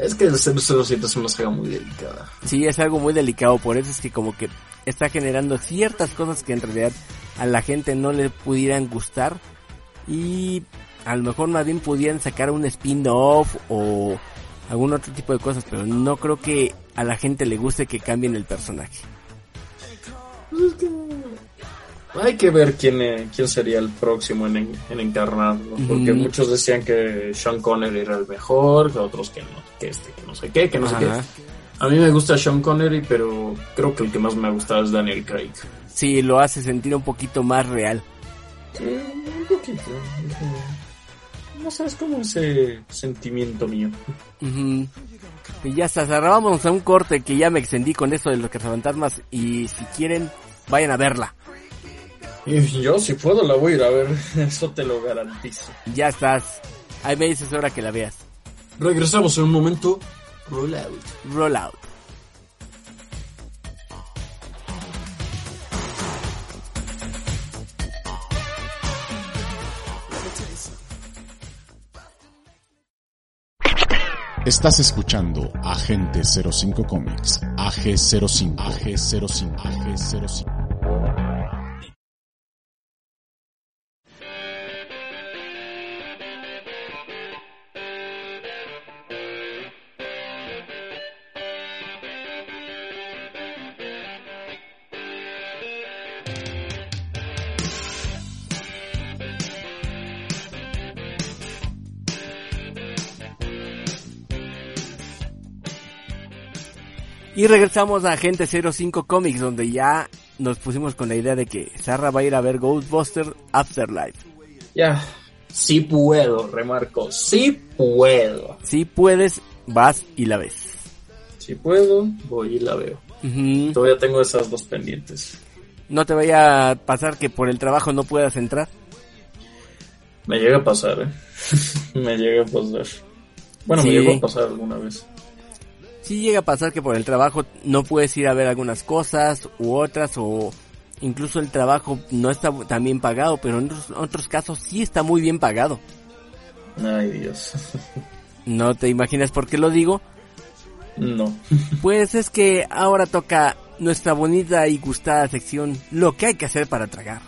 es que el 007 es una saga muy delicada. Sí, es algo muy delicado, por eso es que como que está generando ciertas cosas que en realidad a la gente no le pudieran gustar y a lo mejor más bien pudieran sacar un spin-off o algún otro tipo de cosas, pero no creo que a la gente le guste que cambien el personaje. Hay que ver quién, eh, quién sería el próximo en, en, en encarnarlo, porque muchos decían que Sean Connery era el mejor, que otros que no, que este, que no sé qué, que no sé qué. A mí me gusta Sean Connery, pero creo que el que más me ha gustado es Daniel Craig. Sí, lo hace sentir un poquito más real. Sí, un poquito. No sé, es como ese sentimiento mío. Y ya está, cerrábamos a un corte que ya me extendí con esto de los cazafantasmas y si quieren, vayan a verla. Y yo, si puedo, la voy a ir a ver. Eso te lo garantizo. Ya estás. Ahí me dices ahora que la veas. Regresamos en un momento Rollout. Rollout. Estás escuchando Agente 05 Comics, AG05, AG05, AG05. Y regresamos a Agente 05 Comics, donde ya nos pusimos con la idea de que Sarra va a ir a ver Ghostbusters Afterlife. Ya, sí puedo, remarco, sí puedo. Si puedes, vas y la ves. Si puedo, voy y la veo. Todavía tengo esas dos pendientes. No te vaya a pasar que por el trabajo no puedas entrar. Me llega a pasar, ¿eh? me llega a pasar. Bueno, Sí. me llegó a pasar alguna vez. Si llega a pasar que por el trabajo no puedes ir a ver algunas cosas u otras o incluso el trabajo no está tan bien pagado, pero en otros, otros casos sí está muy bien pagado. Ay, Dios. ¿No te imaginas por qué lo digo? No. Pues es que ahora toca nuestra bonita y gustada sección Lo que hay que hacer para tragar.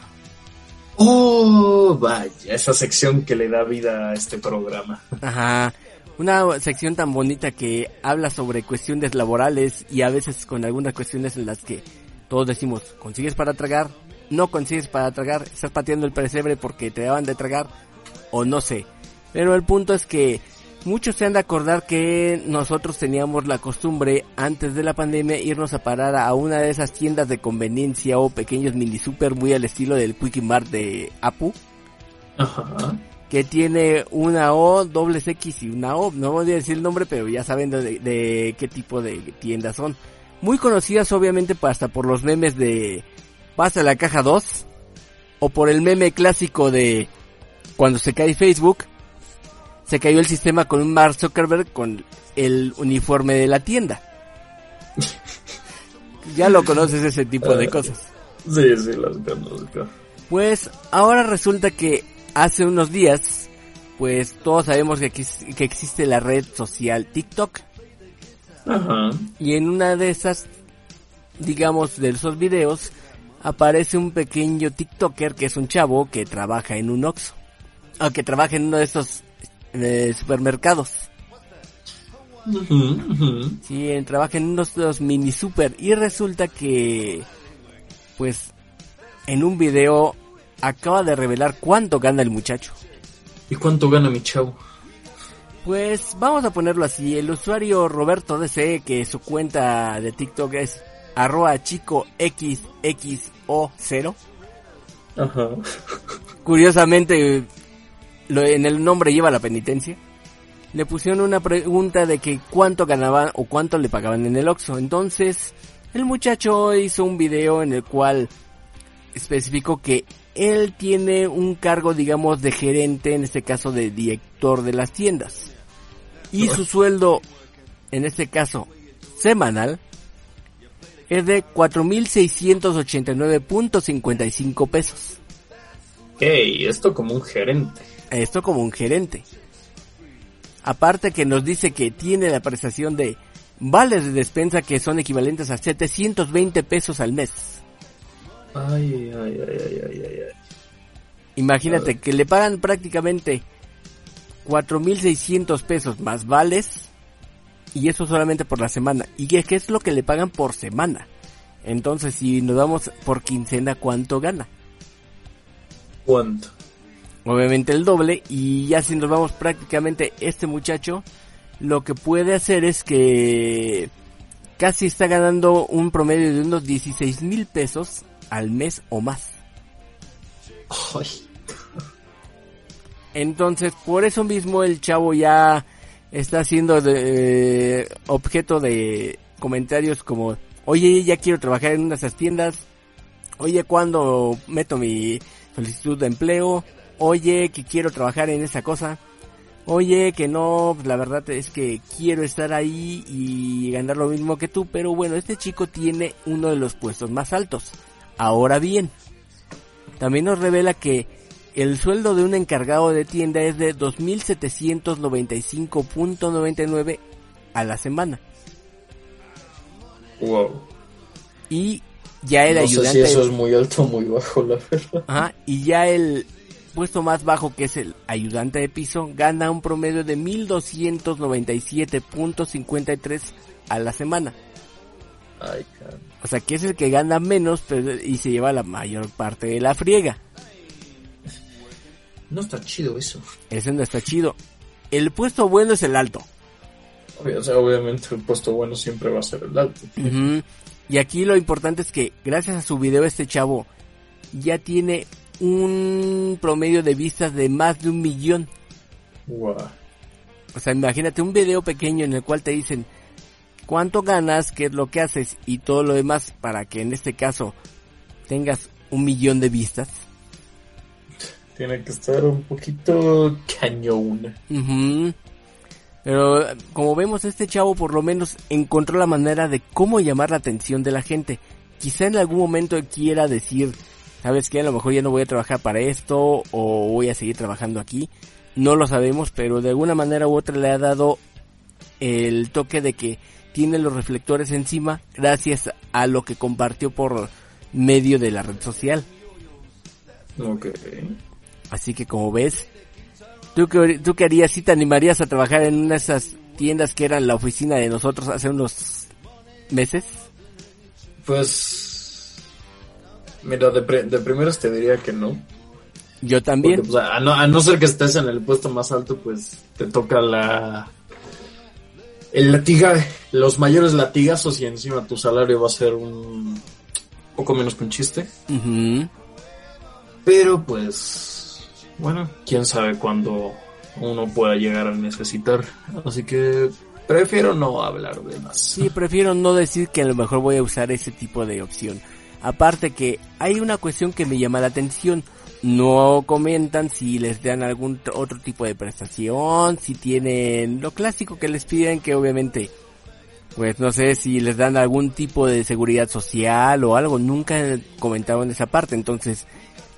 Oh, vaya, esa sección que le da vida a este programa. Ajá. Una sección tan bonita que habla sobre cuestiones laborales y a veces con algunas cuestiones en las que todos decimos, ¿consigues para tragar? ¿No consigues para tragar? ¿Estás pateando el pesebre porque te daban de tragar? O no sé. Pero el punto es que muchos se han de acordar que nosotros teníamos la costumbre antes de la pandemia irnos a parar a una de esas tiendas de conveniencia o pequeños mini super muy al estilo del Quickie Mart de Apu. Que tiene una O, dobles X y una O. No voy a decir el nombre, pero ya saben de, de qué tipo de tiendas son. Muy conocidas obviamente hasta por los memes de Pasa la caja 2 o por el meme clásico de cuando se cae Facebook, se cayó el sistema con un Mark Zuckerberg con el uniforme de la tienda. ya lo conoces ese tipo de cosas. Sí, sí, las conozco. Pues ahora resulta que hace unos días, pues todos sabemos que, que existe la red social TikTok. Ajá. Y en una de esas, digamos, de esos videos, aparece un pequeño TikToker que es un chavo que trabaja en un Oxxo. O que trabaja en uno de esos eh, supermercados. Ujú, ujú. Sí, en- trabaja en unos de los mini super. Y resulta que, pues, en un video acaba de revelar cuánto gana el muchacho. ¿Y cuánto gana mi chavo? Pues vamos a ponerlo así, el usuario Roberto DC, que su cuenta de TikTok es arroba chico xxo0. Ajá. Curiosamente, lo, en el nombre lleva la penitencia. Le pusieron una pregunta de que cuánto ganaban o cuánto le pagaban en el Oxxo. Entonces, el muchacho hizo un video en el cual especificó que él tiene un cargo, digamos, de gerente, en este caso de director de las tiendas. Y su sueldo, en este caso, semanal, es de 4.689.55 pesos. Ey, esto como un gerente. Esto como un gerente. Aparte que nos dice que tiene la prestación de vales de despensa que son equivalentes a 720 pesos al mes. Ay, ay, ay, ay, ay, ay. ay. Imagínate que le pagan prácticamente 4.600 pesos más vales y eso solamente por la semana. ¿Y qué, qué es lo que le pagan por semana? Entonces si nos damos por quincena, ¿cuánto gana? ¿Cuánto? obviamente el doble y ya si nos vamos prácticamente este muchacho lo que puede hacer es que casi está ganando un promedio de unos 16 mil pesos al mes o más Ay. entonces por eso mismo el chavo ya está siendo de, eh, objeto de comentarios como oye ya quiero trabajar en una de esas tiendas oye cuando meto mi solicitud de empleo oye que quiero trabajar en esa cosa oye, que no, pues la verdad es que quiero estar ahí y ganar lo mismo que tú, pero bueno, este chico tiene uno de los puestos más altos. Ahora bien, también nos revela que el sueldo de un encargado de tienda es de 2.795.99 a la semana. Wow. Y ya el no ayudante... sé si eso es muy alto o muy bajo, la verdad. Ajá, y ya el puesto más bajo, que es el ayudante de piso, gana un promedio de 1297.53 a la semana. Ay, caramba. O sea, que es el que gana menos pero, y se lleva la mayor parte de la friega. No está chido eso. Ese no está chido. El puesto bueno es el alto. O sea, obviamente el puesto bueno siempre va a ser el alto. Y aquí lo importante es que gracias a su video este chavo ya tiene un promedio de vistas de más de un millón. Wow. O sea, imagínate un video pequeño en el cual te dicen cuánto ganas, qué es lo que haces y todo lo demás para que en este caso tengas un millón de vistas. Tiene que estar un poquito cañón. Pero como vemos este chavo por lo menos encontró la manera de cómo llamar la atención de la gente. Quizá en algún momento quiera decir, sabes que a lo mejor ya no voy a trabajar para esto o voy a seguir trabajando aquí. No lo sabemos, pero de alguna manera u otra le ha dado el toque de que tiene los reflectores encima gracias a lo que compartió por medio de la red social. Ok. Así que como ves, ¿tú qué, tú qué harías si te animarías a trabajar en una de esas tiendas que eran la oficina de nosotros hace unos meses? Pues. Mira, de, pri- de primeras te diría que no. Yo también. Porque, pues, a, no, a no ser que estés en el puesto más alto, pues te toca la. El latiga, los mayores latigazos y encima tu salario va a ser un poco menos que un chiste. Pero pues, bueno, quién sabe cuándo uno pueda llegar a necesitar. Así que prefiero no hablar de más. Sí, prefiero no decir que a lo mejor voy a usar ese tipo de opción. Aparte que hay una cuestión que me llama la atención. No comentan si les dan algún otro tipo de prestación, si tienen lo clásico que les piden, que obviamente, pues no sé si les dan algún tipo de seguridad social o algo. Nunca comentaron esa parte, entonces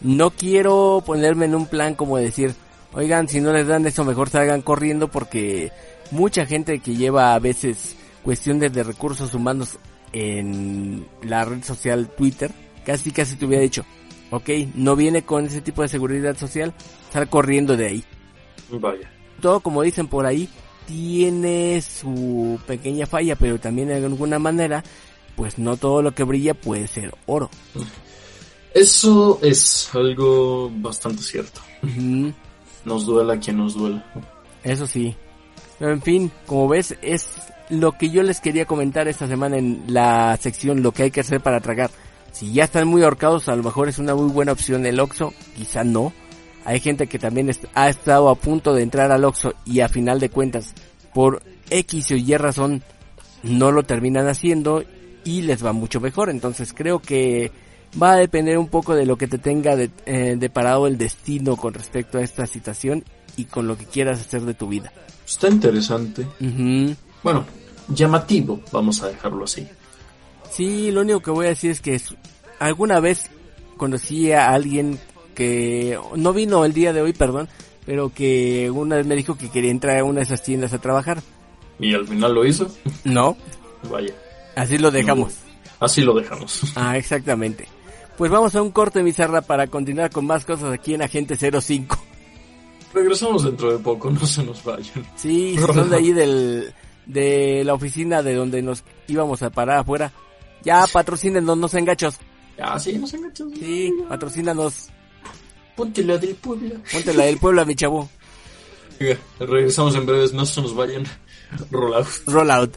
no quiero ponerme en un plan como decir, oigan, si no les dan eso mejor salgan corriendo porque mucha gente que lleva a veces cuestiones de recursos humanos en la red social Twitter, casi casi te hubiera dicho, ok, no viene con ese tipo de seguridad social, sal corriendo de ahí. Vaya. Todo como dicen por ahí, tiene su pequeña falla, pero también de alguna manera, pues no todo lo que brilla puede ser oro. Eso es algo bastante cierto. Ujú. Nos duela quien nos duela. Eso sí. Pero en fin, como ves, es lo que yo les quería comentar esta semana en la sección lo que hay que hacer para tragar. Si ya están muy ahorcados, a lo mejor es una muy buena opción el Oxxo, quizá no. Hay gente que también ha estado a punto de entrar al Oxxo y a final de cuentas, por X o Y razón, no lo terminan haciendo y les va mucho mejor. Entonces creo que va a depender un poco de lo que te tenga de, eh, deparado el destino con respecto a esta situación y con lo que quieras hacer de tu vida. Está interesante. Bueno, llamativo, vamos a dejarlo así. Sí, lo único que voy a decir es que alguna vez conocí a alguien que no vino el día de hoy, perdón, pero que una vez me dijo que quería entrar a una de esas tiendas a trabajar. Y al final lo hizo. No, Vaya. así lo dejamos. Así lo dejamos. Ah, exactamente. Pues vamos a un corte, Mizarra, para continuar con más cosas aquí en Agente 05. Regresamos dentro de poco, no se nos vayan. Sí, son de ahí del, de la oficina de donde nos íbamos a parar afuera. Ya, patrocínenos, no sean gachos. Ya, sí, no se enganchas. Sí, patrocínanos. Ponte la del pueblo. Ponte la del pueblo, mi chavo. Regresamos en breves, no se nos vayan. Roll out.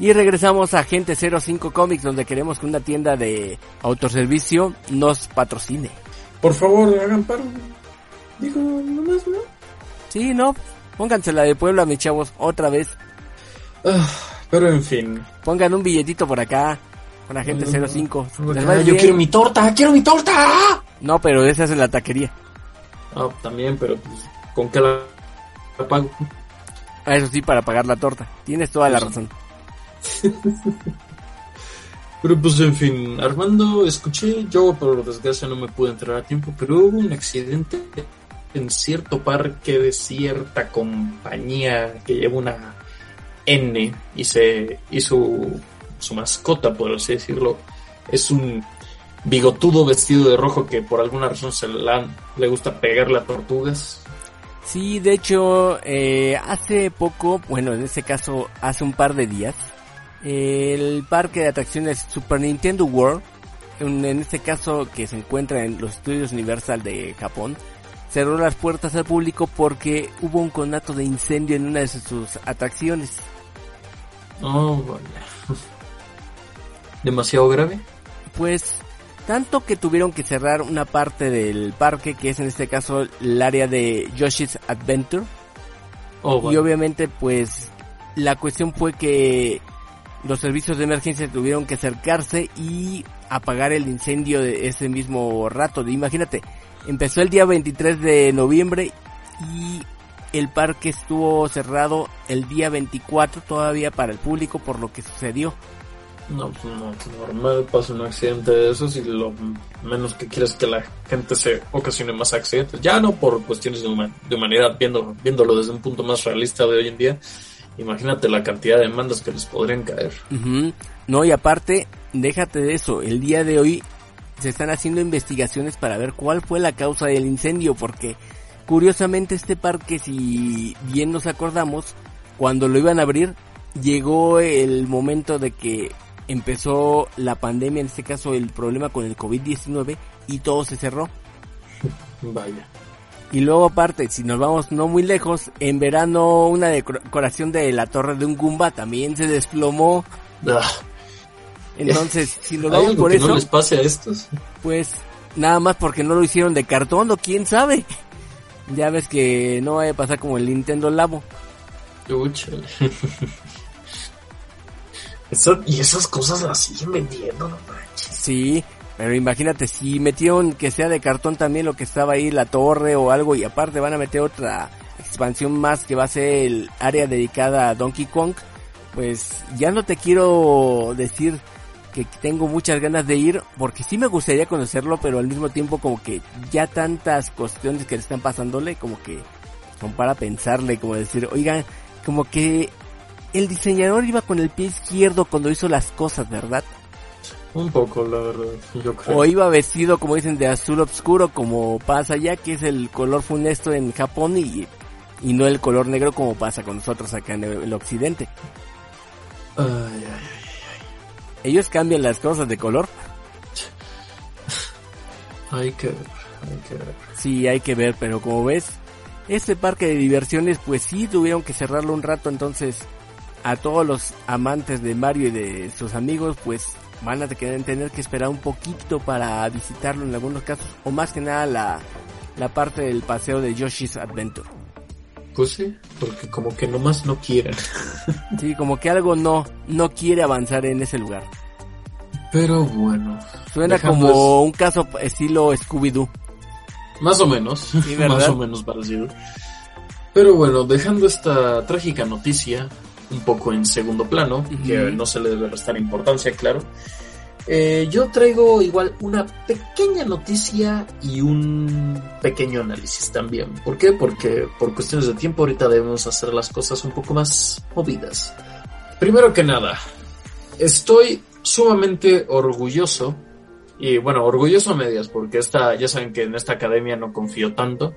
Y regresamos a Agente 05 Comics, donde queremos que una tienda de autoservicio nos patrocine. Por favor, hagan paro. Digo, nomás, ¿no? Sí, no, pónganse la de Puebla, mis chavos, otra vez. Ah, pero en fin. Pongan un billetito por acá, con Agente 05. Les va a ir Ah, yo bien. quiero mi torta, quiero mi torta. No, pero esa es la taquería. Ah, también, pero pues, ¿con qué la, la pago? Ah, Eso sí, para pagar la torta. Tienes toda la razón. Pero pues en fin, Armando, escuché, yo por desgracia no me pude entrar a tiempo, pero hubo un accidente en cierto parque de cierta compañía que lleva una N y se y su, su mascota, por así decirlo, es un bigotudo vestido de rojo que por alguna razón se la- le gusta pegarle a tortugas. Sí, de hecho, eh, hace poco, bueno, en este caso, hace un par de días, el parque de atracciones Super Nintendo World, en, en este caso que se encuentra en los estudios Universal de Japón, cerró las puertas al público porque hubo un conato de incendio en una de sus atracciones. Oh. ¿Demasiado grave? Pues tanto que tuvieron que cerrar una parte del parque, que es en este caso el área de Yoshi's Adventure. Oh, Y vaya. obviamente pues la cuestión fue que los servicios de emergencia tuvieron que acercarse y apagar el incendio de ese mismo rato. Imagínate, empezó el día 23 de noviembre y el parque estuvo cerrado el día 24 todavía para el público por lo que sucedió. No, pues no, normal pasa un accidente de esos y lo menos que quieres es que la gente se ocasione más accidentes. Ya no por cuestiones de, de humanidad, viendo, viéndolo desde un punto más realista de hoy en día. Imagínate la cantidad de demandas que les podrían caer. No, y aparte, déjate de eso, el día de hoy se están haciendo investigaciones para ver cuál fue la causa del incendio, porque curiosamente este parque, si bien nos acordamos, cuando lo iban a abrir, llegó el momento de que empezó la pandemia, en este caso el problema con el COVID-19, y todo se cerró. Vaya. Y luego aparte, si nos vamos no muy lejos, en verano una decoración de la torre de un Goomba también se desplomó. Ah, Entonces, si nos ¿Hay vamos por que eso, no les pase a estos? pues nada más porque no lo hicieron de cartón o quién sabe. Ya ves que no vaya a pasar como el Nintendo Labo. Eso- y esas cosas las siguen vendiendo, no manches. Sí, pero imagínate si metieron que sea de cartón también lo que estaba ahí, la torre o algo, y aparte van a meter otra expansión más que va a ser el área dedicada a Donkey Kong, pues ya no te quiero decir que tengo muchas ganas de ir, porque sí me gustaría conocerlo, pero al mismo tiempo como que ya tantas cuestiones que le están pasándole, como que son para pensarle, como decir, oigan, como que el diseñador iba con el pie izquierdo cuando hizo las cosas, ¿verdad? Un poco, la verdad, yo creo. O iba vestido, como dicen, de azul oscuro, como pasa allá, que es el color funesto en Japón y, y no el color negro como pasa con nosotros acá en el, el occidente. Ay, ay, Ellos cambian las cosas de color. ay. Hay que ver, hay que ver. Sí, hay que ver, pero como ves, este parque de diversiones, pues sí tuvieron que cerrarlo un rato, entonces a todos los amantes de Mario y de sus amigos, pues van a tener que esperar un poquito para visitarlo en algunos casos, o más que nada la, la parte del paseo de Yoshi's Adventure. Pues sí, porque como que nomás no quieren. Sí, como que algo no, no quiere avanzar en ese lugar. Pero bueno. Suena como un caso estilo Scooby-Doo. Más o menos. Sí, más o menos parecido. Pero bueno, dejando esta trágica noticia un poco en segundo plano, que Ujú. no se le debe restar importancia, claro. eh, yo traigo igual una pequeña noticia y un pequeño análisis también. ¿Por qué? Porque por cuestiones de tiempo ahorita debemos hacer las cosas un poco más movidas. Primero que nada, estoy sumamente orgulloso y bueno, orgulloso a medias porque esta, ya saben que en esta academia no confío tanto,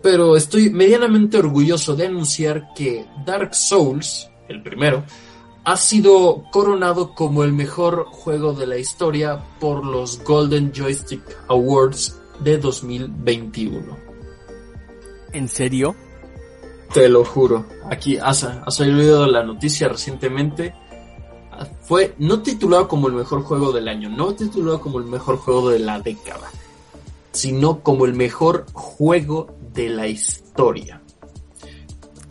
pero estoy medianamente orgulloso de anunciar que Dark Souls, el primero, ha sido coronado como el mejor juego de la historia por los Golden Joystick Awards de 2021. ¿En serio? Te lo juro. Aquí ha, ha salido la noticia recientemente fue no titulado como el mejor juego del año, no titulado como el mejor juego de la década, sino como el mejor juego de la historia.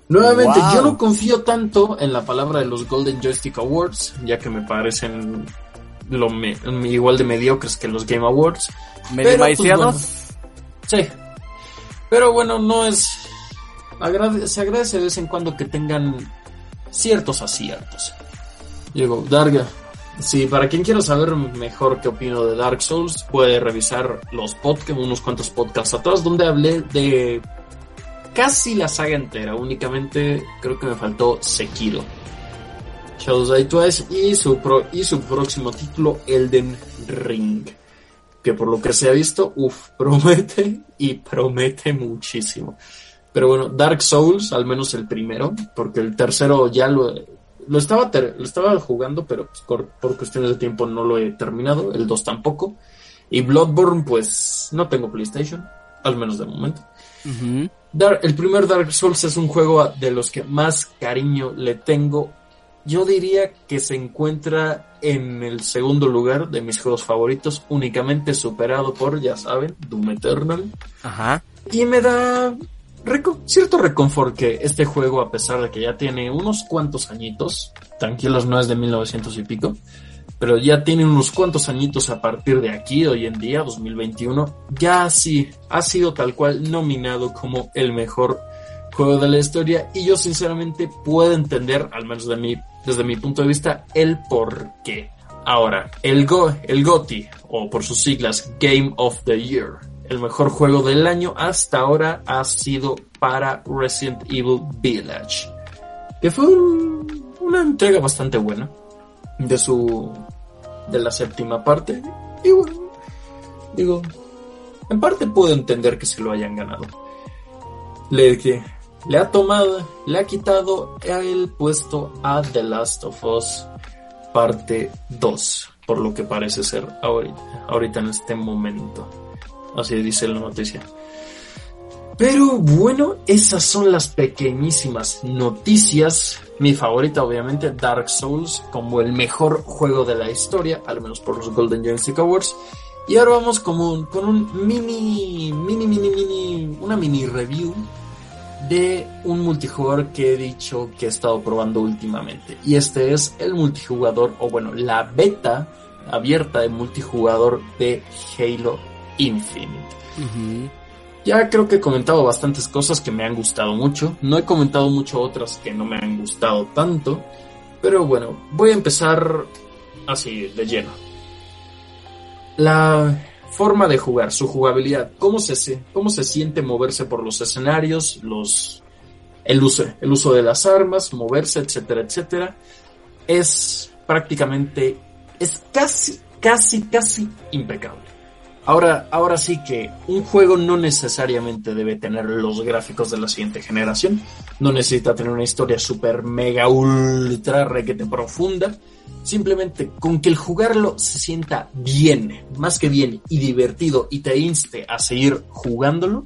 Nuevamente, Wow. yo no confío tanto en la palabra de los Golden Joystick Awards, ya que me parecen lo me- igual de mediocres que los Game Awards. Medio pues. Sí. Pero bueno, no es. agrade- se agradece de vez en cuando que tengan ciertos aciertos. Digo, Darga. Sí, para quien quiera saber mejor qué opino de Dark Souls, puede revisar los podcasts, unos cuantos podcasts atrás, donde hablé de casi la saga entera. Únicamente creo que me faltó Sekiro. Shadows Die Twice y su, pro- y su próximo título, Elden Ring que por lo que se ha visto, uff, promete y promete muchísimo. Pero bueno, Dark Souls, al menos el primero, porque el tercero ya lo, lo, estaba, lo estaba jugando, pero pues, por, cuestiones de tiempo no lo he terminado, el 2 tampoco. Y Bloodborne, pues no tengo PlayStation, al menos de momento. Ujú. Dar- el primer Dark Souls es un juego de los que más cariño le tengo. Yo diría que se encuentra en el segundo lugar de mis juegos favoritos, únicamente superado por, ya saben, Doom Eternal. Ajá. Y me da reco- cierto reconfort que este juego, a pesar de que ya tiene unos cuantos añitos, tranquilos no es de 1900 y pico, pero ya tiene unos cuantos añitos a partir de aquí, hoy en día, 2021, ya sí ha sido tal cual nominado como el mejor juego de la historia y yo sinceramente puedo entender, al menos de mi, desde mi punto de vista, el por qué. Ahora, el, Go, el GOTY, o por sus siglas Game of the Year, el mejor juego del año hasta ahora ha sido para Resident Evil Village, que fue un- una entrega bastante buena de su de la séptima parte y bueno, digo, en parte puedo entender que se lo hayan ganado. Le, que le ha tomado, le ha quitado el puesto a The Last of Us parte 2, por lo que parece ser ahorita, ahorita en este momento. Así dice la noticia. Pero bueno, esas son las pequeñísimas noticias. Mi favorita, obviamente, Dark Souls, como el mejor juego de la historia, al menos por los Golden Joystick Awards. Y ahora vamos como un- con un mini, mini, mini, mini, una mini review de un multijugador que he dicho que he estado probando últimamente. Y este es el multijugador, o bueno, la beta abierta de multijugador de Halo Infinite. Ya creo que he comentado bastantes cosas que me han gustado mucho. No he comentado mucho otras que no me han gustado tanto. Pero bueno, voy a empezar así de lleno. La forma de jugar, su jugabilidad, cómo se, cómo se siente moverse por los escenarios, los, el, uso, el uso de las armas, moverse, etcétera, etcétera, es prácticamente, es casi, casi, casi impecable. Ahora, ahora sí que un juego no necesariamente debe tener los gráficos de la siguiente generación. No necesita tener una historia super mega ultra requete profunda. Simplemente con que el jugarlo se sienta bien, más que bien y divertido y te inste a seguir jugándolo.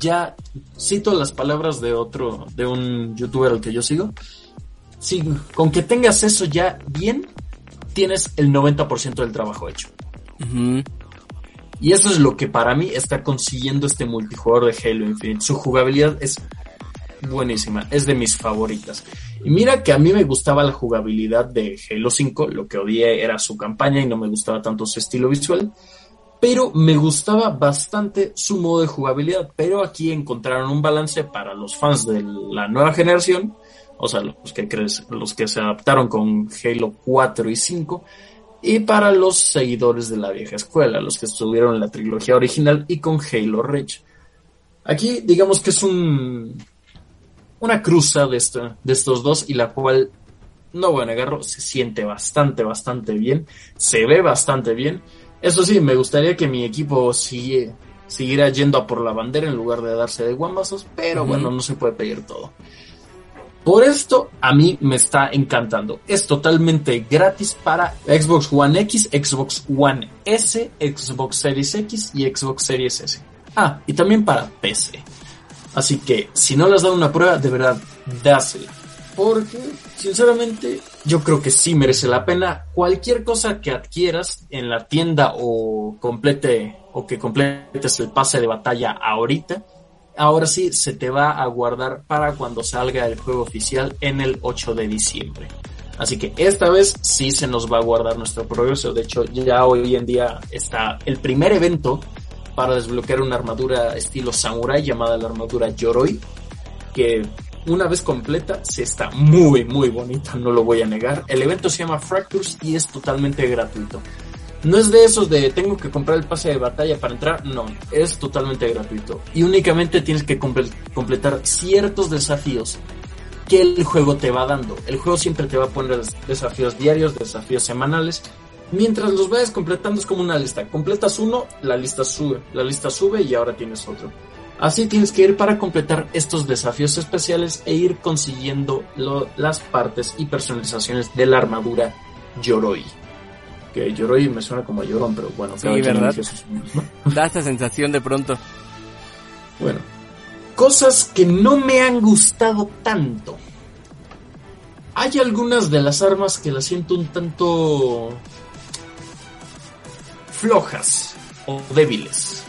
Ya cito las palabras de otro, de un youtuber al que yo sigo. Sí, con que tengas eso ya bien, tienes el 90% del trabajo hecho. Y eso es lo que para mí está consiguiendo este multijugador de Halo Infinite. Su jugabilidad es buenísima, es de mis favoritas. Y mira que a mí me gustaba la jugabilidad de Halo 5, lo que odié era su campaña y no me gustaba tanto su estilo visual, pero me gustaba bastante su modo de jugabilidad. Pero aquí encontraron un balance para los fans de la nueva generación, o sea, los que, los que se adaptaron con Halo 4 y 5, y para los seguidores de la vieja escuela, los que estuvieron en la trilogía original y con Halo Reach. Aquí digamos que es un una cruza de, esto- de estos dos y la cual, no voy a negarlo, se siente bastante, bastante bien, se ve bastante bien. Eso sí, me gustaría que mi equipo sigue, siguiera yendo a por la bandera en lugar de darse de guambazos, pero bueno, no se puede pedir todo. Por esto, a mí me está encantando. Es totalmente gratis para Xbox One X, Xbox One S, Xbox Series X y Xbox Series S. Ah, y también para PC. Así que, si no le has dado una prueba, de verdad, dásela. Porque, sinceramente, yo creo que sí merece la pena. Cualquier cosa que adquieras en la tienda o complete o que completes el pase de batalla ahorita, ahora sí se te va a guardar para cuando salga el juego oficial en el 8 de diciembre. Así que esta vez sí se nos va a guardar nuestro progreso. De hecho, ya hoy en día está el primer evento para desbloquear una armadura estilo samurai llamada la armadura Yoroi, que una vez completa se está muy muy bonita, no lo voy a negar. El evento se llama Fractures y es totalmente gratuito. No es de esos de tengo que comprar el pase de batalla para entrar, no, es totalmente gratuito. Y únicamente tienes que completar ciertos desafíos que el juego te va dando. El juego siempre te va a poner desafíos diarios, desafíos semanales. Mientras los vayas completando es como una lista. Completas uno, la lista sube, la lista sube y ahora tienes otro. Así tienes que ir para completar estos desafíos especiales e ir consiguiendo las partes y personalizaciones de la armadura Yoroi. Que Yoroi me suena como Llorón, pero bueno, sí, ¿verdad? Da esta sensación de pronto. Bueno, cosas que no me han gustado tanto. Hay algunas de las armas que las siento un tanto flojas o débiles.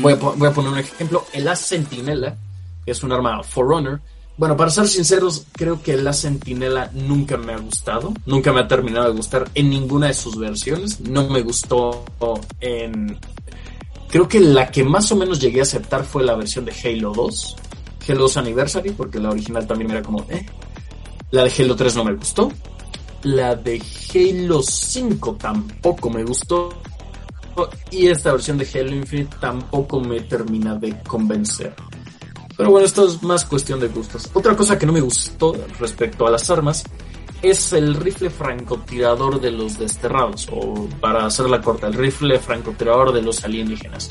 voy, a, voy, a, poner un ejemplo. El As Sentinela, que es un arma Forerunner. Bueno, para ser sinceros, creo que el As Sentinela nunca me ha gustado. Nunca me ha terminado de gustar en ninguna de sus versiones. No me gustó en Creo que la que más o menos llegué a aceptar fue la versión de Halo 2. Halo 2 Anniversary, porque la original también era como, eh. La de Halo 3 no me gustó. La de Halo 5 tampoco me gustó. Y esta versión de Halo Infinite tampoco me termina de convencer. Pero bueno, esto es más cuestión de gustos. Otra cosa que no me gustó respecto a las armas es el rifle francotirador de los desterrados, o para hacerla corta, el rifle francotirador de los alienígenas.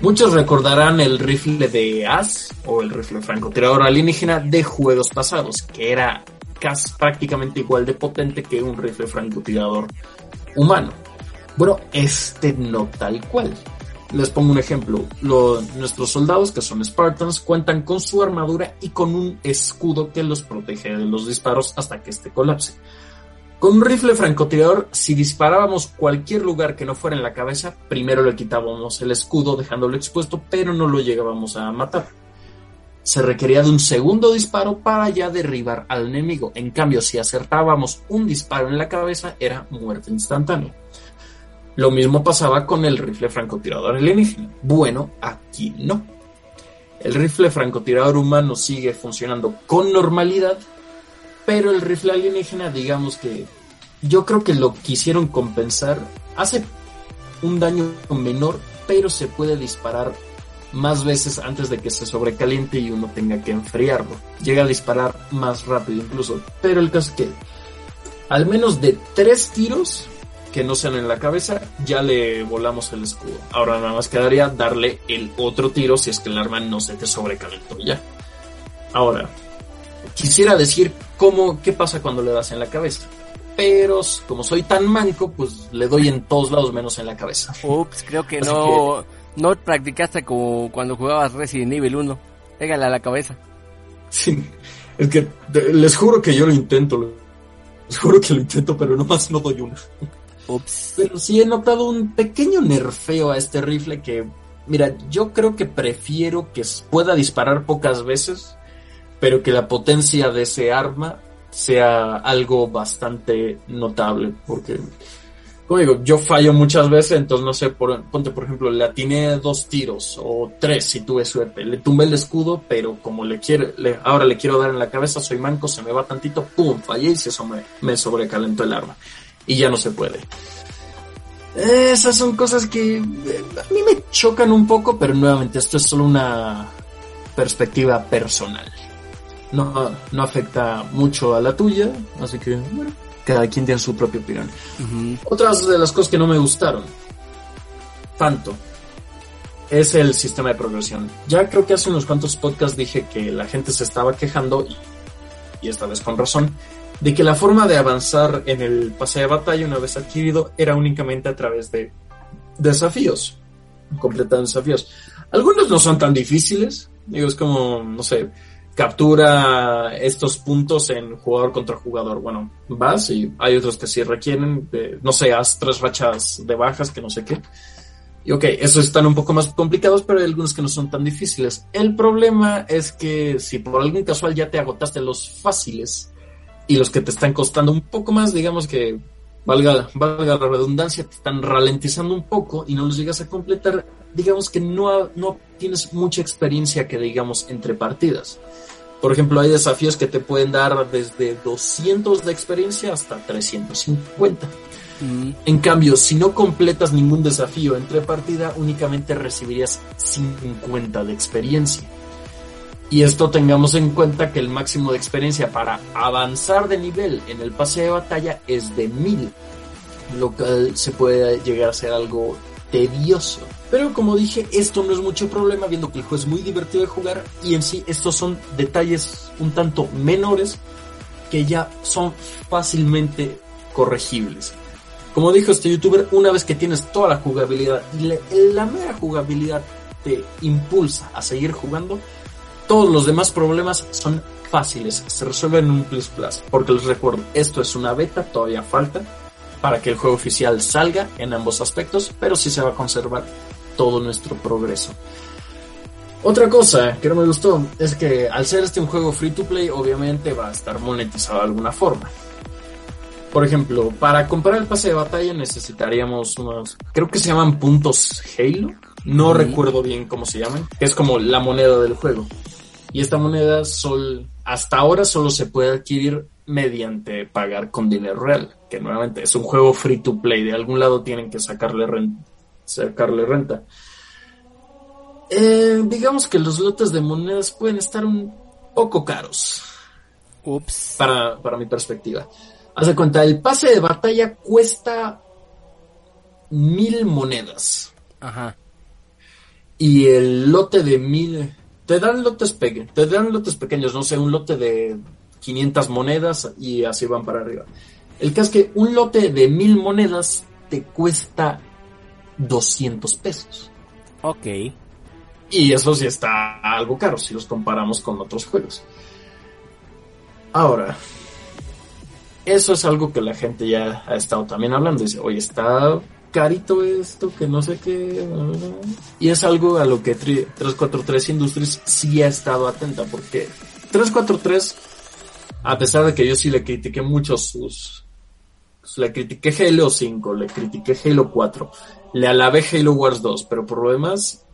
Muchos recordarán el rifle de As o el rifle francotirador alienígena de juegos pasados, que era casi prácticamente igual de potente que un rifle francotirador humano. Bueno, este no tal cual. Les pongo un ejemplo. nuestros soldados, que son Spartans, cuentan con su armadura y con un escudo que los protege de los disparos hasta que este colapse. Con un rifle francotirador, si disparábamos cualquier lugar que no fuera en la cabeza, primero le quitábamos el escudo dejándolo expuesto, pero no lo llegábamos a matar. Se requería de un segundo disparo para ya derribar al enemigo. En cambio, si acertábamos un disparo en la cabeza, era muerte instantánea. Lo mismo pasaba con el rifle francotirador alienígena. Bueno, aquí no. El rifle francotirador humano sigue funcionando con normalidad, pero el rifle alienígena, digamos que yo creo que lo quisieron compensar. Hace un daño menor, pero se puede disparar más veces antes de que se sobrecaliente y uno tenga que enfriarlo. Llega a disparar más rápido incluso. Pero el caso es que al menos de tres tiros que no sean en la cabeza, ya le volamos el escudo. Ahora nada más quedaría darle el otro tiro si es que el arma no se te sobrecalentó ya. Ahora, quisiera decir cómo, qué pasa cuando le das en la cabeza. Pero como soy tan manco, pues le doy en todos lados menos en la cabeza. Ups, creo que no, no practicaste como cuando jugabas Resident Evil 1. Pégale a la cabeza. Sí, es que les juro que yo lo intento. Les juro que lo intento, pero nomás no doy una. Pero sí he notado un pequeño nerfeo a este rifle que, mira, yo creo que prefiero que pueda disparar pocas veces, pero que la potencia de ese arma sea algo bastante notable, porque, como digo, yo fallo muchas veces, entonces no sé, ponte por ejemplo, le atiné dos tiros o tres si tuve suerte, le tumbé el escudo, pero como le quiero, le, ahora le quiero dar en la cabeza, soy manco, se me va tantito, pum, fallé y se me sobrecalentó el arma y ya no se puede. Esas son cosas que eh, a mí me chocan un poco, pero nuevamente esto es solo una perspectiva personal. No, no afecta mucho a la tuya, así que bueno, cada quien tiene su propia opinión. Otras de las cosas que no me gustaron, tanto, es el sistema de progresión. Ya creo que hace unos cuantos podcasts dije que la gente se estaba quejando, y esta vez con razón, de que la forma de avanzar en el pase de batalla una vez adquirido era únicamente a través de desafíos, completar desafíos. Algunos no son tan difíciles, digo, es como, no sé, captura estos puntos en jugador contra jugador. Bueno, vas y hay otros que sí requieren, no sé, haz tres rachas de bajas, que no sé qué. Y ok, esos están un poco más complicados, pero hay algunos que no son tan difíciles. El problema es que si por algún casual ya te agotaste los fáciles y los que te están costando un poco más, digamos que valga, valga la redundancia, te están ralentizando un poco y no los llegas a completar, digamos que no, no tienes mucha experiencia que digamos entre partidas. Por ejemplo, hay desafíos que te pueden dar desde 200 de experiencia hasta 350. En cambio, si no completas ningún desafío entre partida, únicamente recibirías 50 de experiencia. Y esto tengamos en cuenta que el máximo de experiencia para avanzar de nivel en el pase de batalla es de 1000, lo cual se puede llegar a ser algo tedioso. Pero como dije, esto no es mucho problema, viendo que el juego es muy divertido de jugar y en sí estos son detalles un tanto menores que ya son fácilmente corregibles. Como dijo este youtuber, una vez que tienes toda la jugabilidad y la, la mera jugabilidad te impulsa a seguir jugando, todos los demás problemas son fáciles, se resuelven en un plus plus. Porque les recuerdo, esto es una beta, todavía falta para que el juego oficial salga en ambos aspectos, pero sí se va a conservar todo nuestro progreso. Otra cosa que no me gustó es que al ser este un juego free to play, obviamente va a estar monetizado de alguna forma. Por ejemplo, para comprar el pase de batalla necesitaríamos unos, creo que se llaman puntos Halo, no recuerdo bien cómo se llaman, que es como la moneda del juego. Y esta moneda sol, hasta ahora solo se puede adquirir mediante pagar con dinero real, que nuevamente es un juego free to play, de algún lado tienen que sacarle renta. Sacarle renta. Eh, digamos que los lotes de monedas pueden estar un poco caros. Ups. Para, para mi perspectiva. Haz de cuenta, el pase de batalla cuesta mil monedas. Ajá. Y el lote de mil. Te dan lotes pequeños. Te dan lotes pequeños, no sé, un lote de 500 monedas y así van para arriba. El caso es que un lote de mil monedas te cuesta 200 pesos. Ok. Y eso sí está algo caro si los comparamos con otros juegos. Ahora, eso es algo que la gente ya ha estado también hablando. Dice, oye, está carito esto, que no sé qué. Y es algo a lo que 343 Industries sí ha estado atenta, porque 343, a pesar de que yo sí le critiqué mucho sus. Le critiqué Halo 5, le critiqué Halo 4, le alabé Halo Wars 2, pero por lo demás,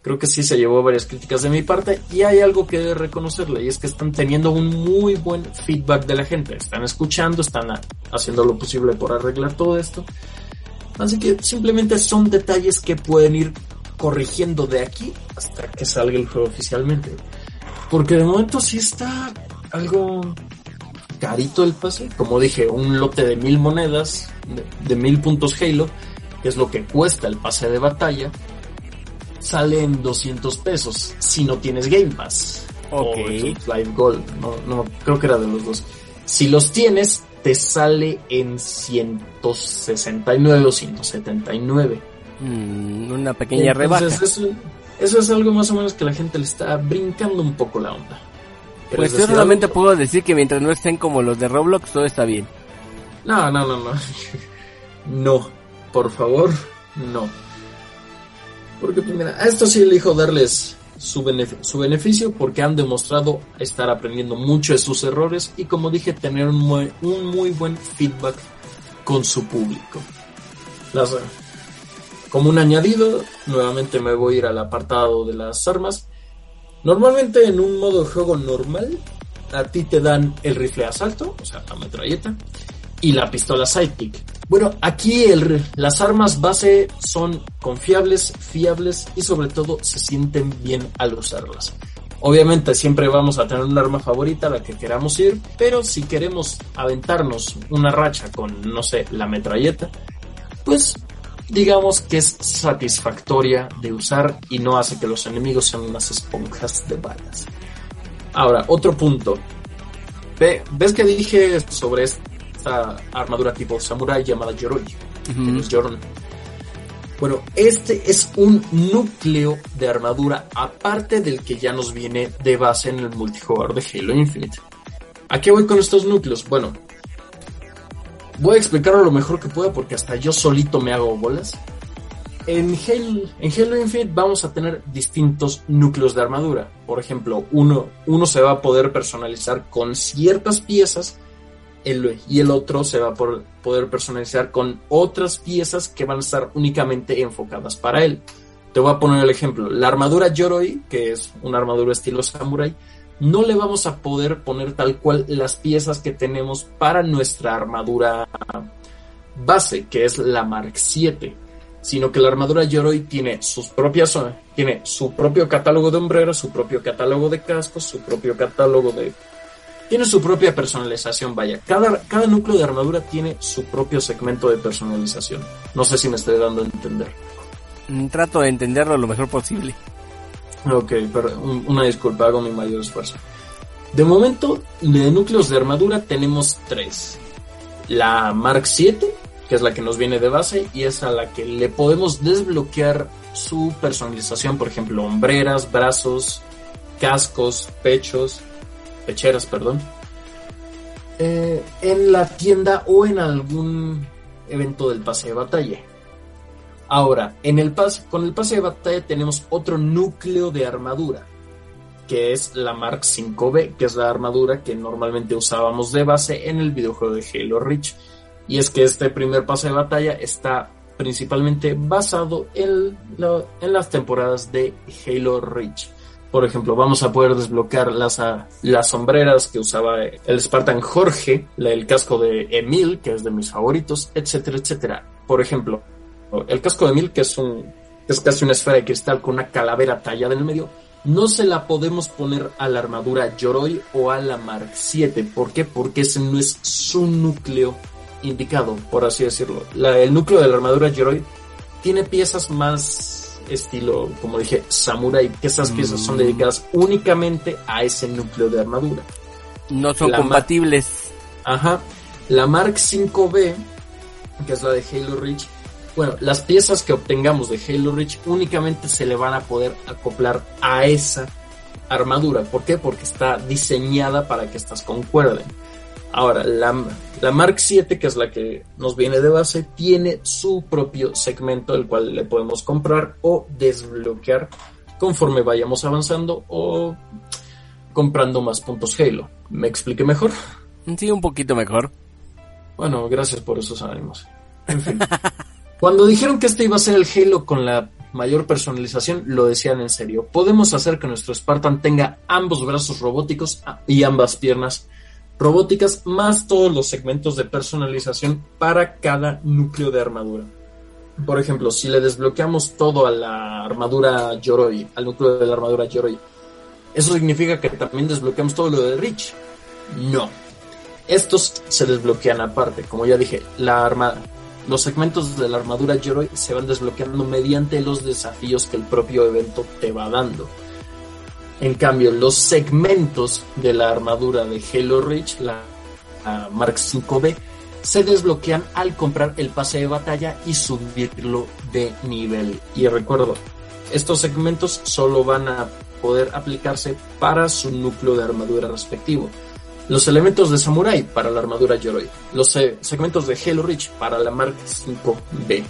creo que sí se llevó varias críticas de mi parte y hay algo que debe reconocerle y es que están teniendo un muy buen feedback de la gente, están escuchando, están haciendo lo posible por arreglar todo esto. Así que simplemente son detalles que pueden ir corrigiendo de aquí hasta que salga el juego oficialmente. Porque de momento sí está algo carito el pase. Como dije, un lote de mil monedas, de, de mil puntos Halo, que es lo que cuesta el pase de batalla, sale en 200 pesos si no tienes Game Pass. Ok. O Live Gold, no, no, creo que era de los dos. Si los tienes, te sale en 169 o 179. Mm, una pequeña rebaja. Eso, eso es algo más o menos que la gente le está brincando un poco la onda. Pues yo solamente puedo decir que mientras no estén como los de Roblox, todo está bien. No, no, no, no. No, por favor, no. Porque pues, mira, a esto sí elijo darles su, beneficio, porque han demostrado estar aprendiendo mucho de sus errores y como dije, tener un muy, buen feedback con su público. Como un añadido, nuevamente me voy a ir al apartado de las armas. Normalmente en un modo de juego normal, a ti te dan el rifle de asalto, o sea, la metralleta, y la pistola sidekick. Bueno, aquí el, las armas base son confiables, fiables y sobre todo se sienten bien al usarlas. Obviamente siempre vamos a tener un arma favorita a la que queramos ir, pero si queremos aventarnos una racha con, no sé, la metralleta, pues digamos que es satisfactoria de usar y no hace que los enemigos sean unas esponjas de balas. Ahora, otro punto. Ve, ¿Ves que dije sobre esta armadura tipo samurai llamada Yoroi? Uh -huh. Bueno, este es un núcleo de armadura aparte del que ya nos viene de base en el multijugador de Halo Infinite. ¿A qué voy con estos núcleos? Bueno, voy a explicarlo lo mejor que pueda porque hasta yo solito me hago bolas. En Halo, en Halo Infinite vamos a tener distintos núcleos de armadura. Por ejemplo, uno, uno se va a poder personalizar con ciertas piezas y el otro se va a poder personalizar con otras piezas que van a estar únicamente enfocadas para él. Te voy a poner el ejemplo. La armadura Yoroi, que es una armadura estilo samurai, no le vamos a poder poner tal cual las piezas que tenemos para nuestra armadura base, que es la Mark 7, sino que la armadura Yoroi tiene sus propias tiene su propio catálogo de hombreras, su propio catálogo de cascos, su propio catálogo de tiene su propia personalización, vaya. Cada, cada núcleo de armadura tiene su propio segmento de personalización. No sé si me estoy dando a entender. Mm, Trato de entenderlo lo mejor posible. Ok, pero un- una disculpa, hago mi mayor esfuerzo. De momento, de núcleos de armadura tenemos tres. La Mark 7, que es la que nos viene de base, y es a la que le podemos desbloquear su personalización, por ejemplo, hombreras, brazos, cascos, pechos, pecheras, perdón. Eh, en la tienda o en algún evento del pase de batalla. Ahora, en el pase, con el pase de batalla tenemos otro núcleo de armadura, que es la Mark 5B, que es la armadura que normalmente usábamos de base en el videojuego de Halo Reach. Y es que este primer pase de batalla está principalmente basado en, en las temporadas de Halo Reach. Por ejemplo, vamos a poder desbloquear las, ah, las sombreras que usaba el Spartan Jorge, el casco de Emil, que es de mis favoritos, etcétera, etcétera. Por ejemplo, el casco de Emil, que es un es casi una esfera de cristal con una calavera tallada en el medio, no se la podemos poner a la armadura Yoroi o a la Mark 7. ¿Por qué? Porque ese no es su núcleo indicado, por así decirlo. El núcleo de la armadura Yoroi tiene piezas más estilo, como dije, samurai, que esas piezas son dedicadas únicamente a ese núcleo de armadura. No son La compatibles. Ajá. La Mark 5B, que es la de Halo Reach, bueno, las piezas que obtengamos de Halo Reach únicamente se le van a poder acoplar a esa armadura. ¿Por qué? Porque está diseñada para que estas concuerden. Ahora, la, la Mark 7, que es la que nos viene de base, tiene su propio segmento, el cual le podemos comprar o desbloquear conforme vayamos avanzando o comprando más puntos Halo. ¿Me expliqué mejor? Sí, un poquito mejor. Bueno, gracias por esos ánimos. En fin. Cuando dijeron que este iba a ser el Halo con la mayor personalización, lo decían en serio. Podemos hacer que nuestro Spartan tenga ambos brazos robóticos y ambas piernas robóticas, más todos los segmentos de personalización para cada núcleo de armadura. Por ejemplo, si le desbloqueamos todo a la armadura Yoroi, al núcleo de la armadura Yoroi, ¿eso significa que también desbloqueamos todo lo de Rich? No. Estos se desbloquean aparte. Como ya dije, la arma, los segmentos de la armadura Yoroi se van desbloqueando mediante los desafíos que el propio evento te va dando. En cambio, los segmentos de la armadura de Halo Reach, la, Mark 5B, se desbloquean al comprar el pase de batalla y subirlo de nivel. Y recuerdo, estos segmentos solo van a poder aplicarse para su núcleo de armadura respectivo. Los elementos de Samurai para la armadura Yoroi. Los eh, segmentos de Halo Reach para la Mark 5B.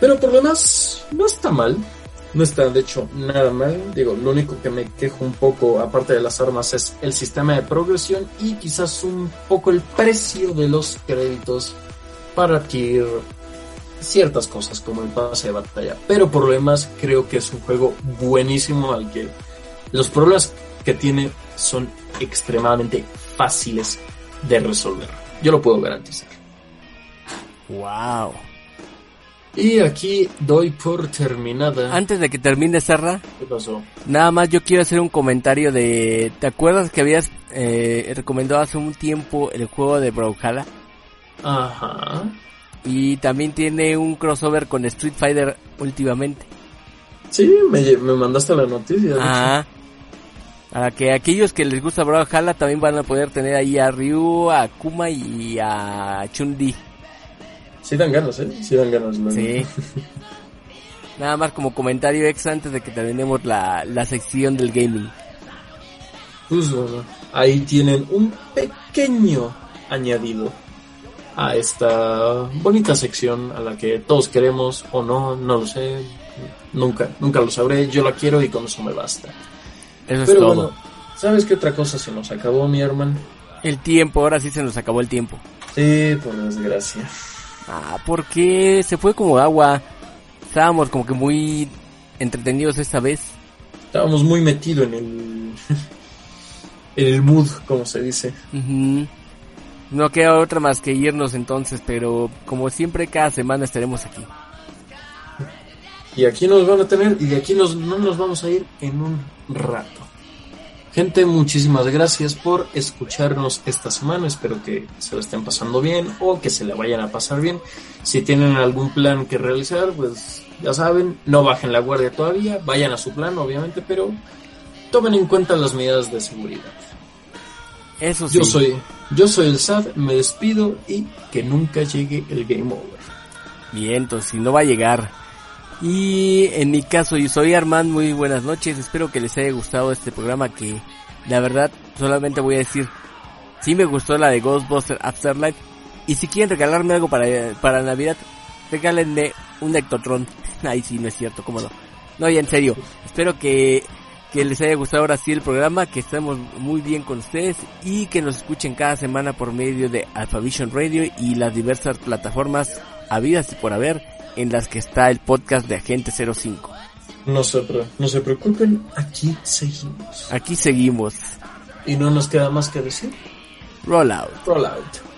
Pero por lo demás, no está mal. No está, de hecho, nada mal. Digo, lo único que me quejo un poco, aparte de las armas, es el sistema de progresión y quizás un poco el precio de los créditos para adquirir ciertas cosas como el pase de batalla. Pero por lo demás, creo que es un juego buenísimo al que los problemas que tiene son extremadamente fáciles de resolver. Yo lo puedo garantizar. Wow. Y aquí doy por terminada. Antes de que termine Serra, ¿Qué pasó? nada más yo quiero hacer un comentario de... ¿Te acuerdas que habías eh, recomendado hace un tiempo el juego de Brawlhalla? Ajá. Y también tiene un crossover con Street Fighter últimamente. Sí, me, me mandaste la noticia. Ajá. Para que aquellos que les gusta Brawlhalla también van a poder tener ahí a Ryu, a Kuma y a Chun-Li. Sí dan ganas, ¿eh? Sí dan ganas. luego. Sí. Nada más como comentario extra antes de que terminemos la, la sección del gaming. Pues bueno, ahí tienen un pequeño añadido a esta bonita sección a la que todos queremos o no, no lo sé. Nunca, nunca lo sabré. Yo la quiero y con eso me basta. Eso es Pero todo. bueno, ¿sabes qué otra cosa se nos acabó, mi hermano? El tiempo, ahora sí se nos acabó el tiempo. Sí, por desgracia. Ah, porque se fue como agua. Estábamos como que muy entretenidos esta vez. Estábamos muy metidos en el. en el mood, como se dice. Ujú. No queda otra más que irnos entonces, pero como siempre cada semana estaremos aquí. Y aquí nos van a tener, y de aquí nos, no nos vamos a ir en un rato. Gente, muchísimas gracias por escucharnos esta semana. Espero que se la estén pasando bien o que se la vayan a pasar bien. Si tienen algún plan que realizar, pues ya saben, no bajen la guardia todavía. Vayan a su plan, obviamente, pero tomen en cuenta las medidas de seguridad. Eso sí. Yo soy, yo soy el SAD, me despido y que nunca llegue el game over. Bien, entonces si no va a llegar. Y en mi caso, yo soy Armand, muy buenas noches. Espero que les haya gustado este programa que la verdad solamente voy a decir, sí me gustó la de Ghostbusters Afterlife. Y si quieren regalarme algo para, para Navidad, regálenme un Ectotron. Ay, sí, no es cierto, cómo no. No, ya en serio, espero que, que les haya gustado ahora sí el programa, que estemos muy bien con ustedes y que nos escuchen cada semana por medio de Alphavision Radio y las diversas plataformas habidas y por haber en las que está el podcast de Agente 05. No se, no se preocupen, aquí seguimos. Aquí seguimos. Y no nos queda más que decir. Rollout. Rollout.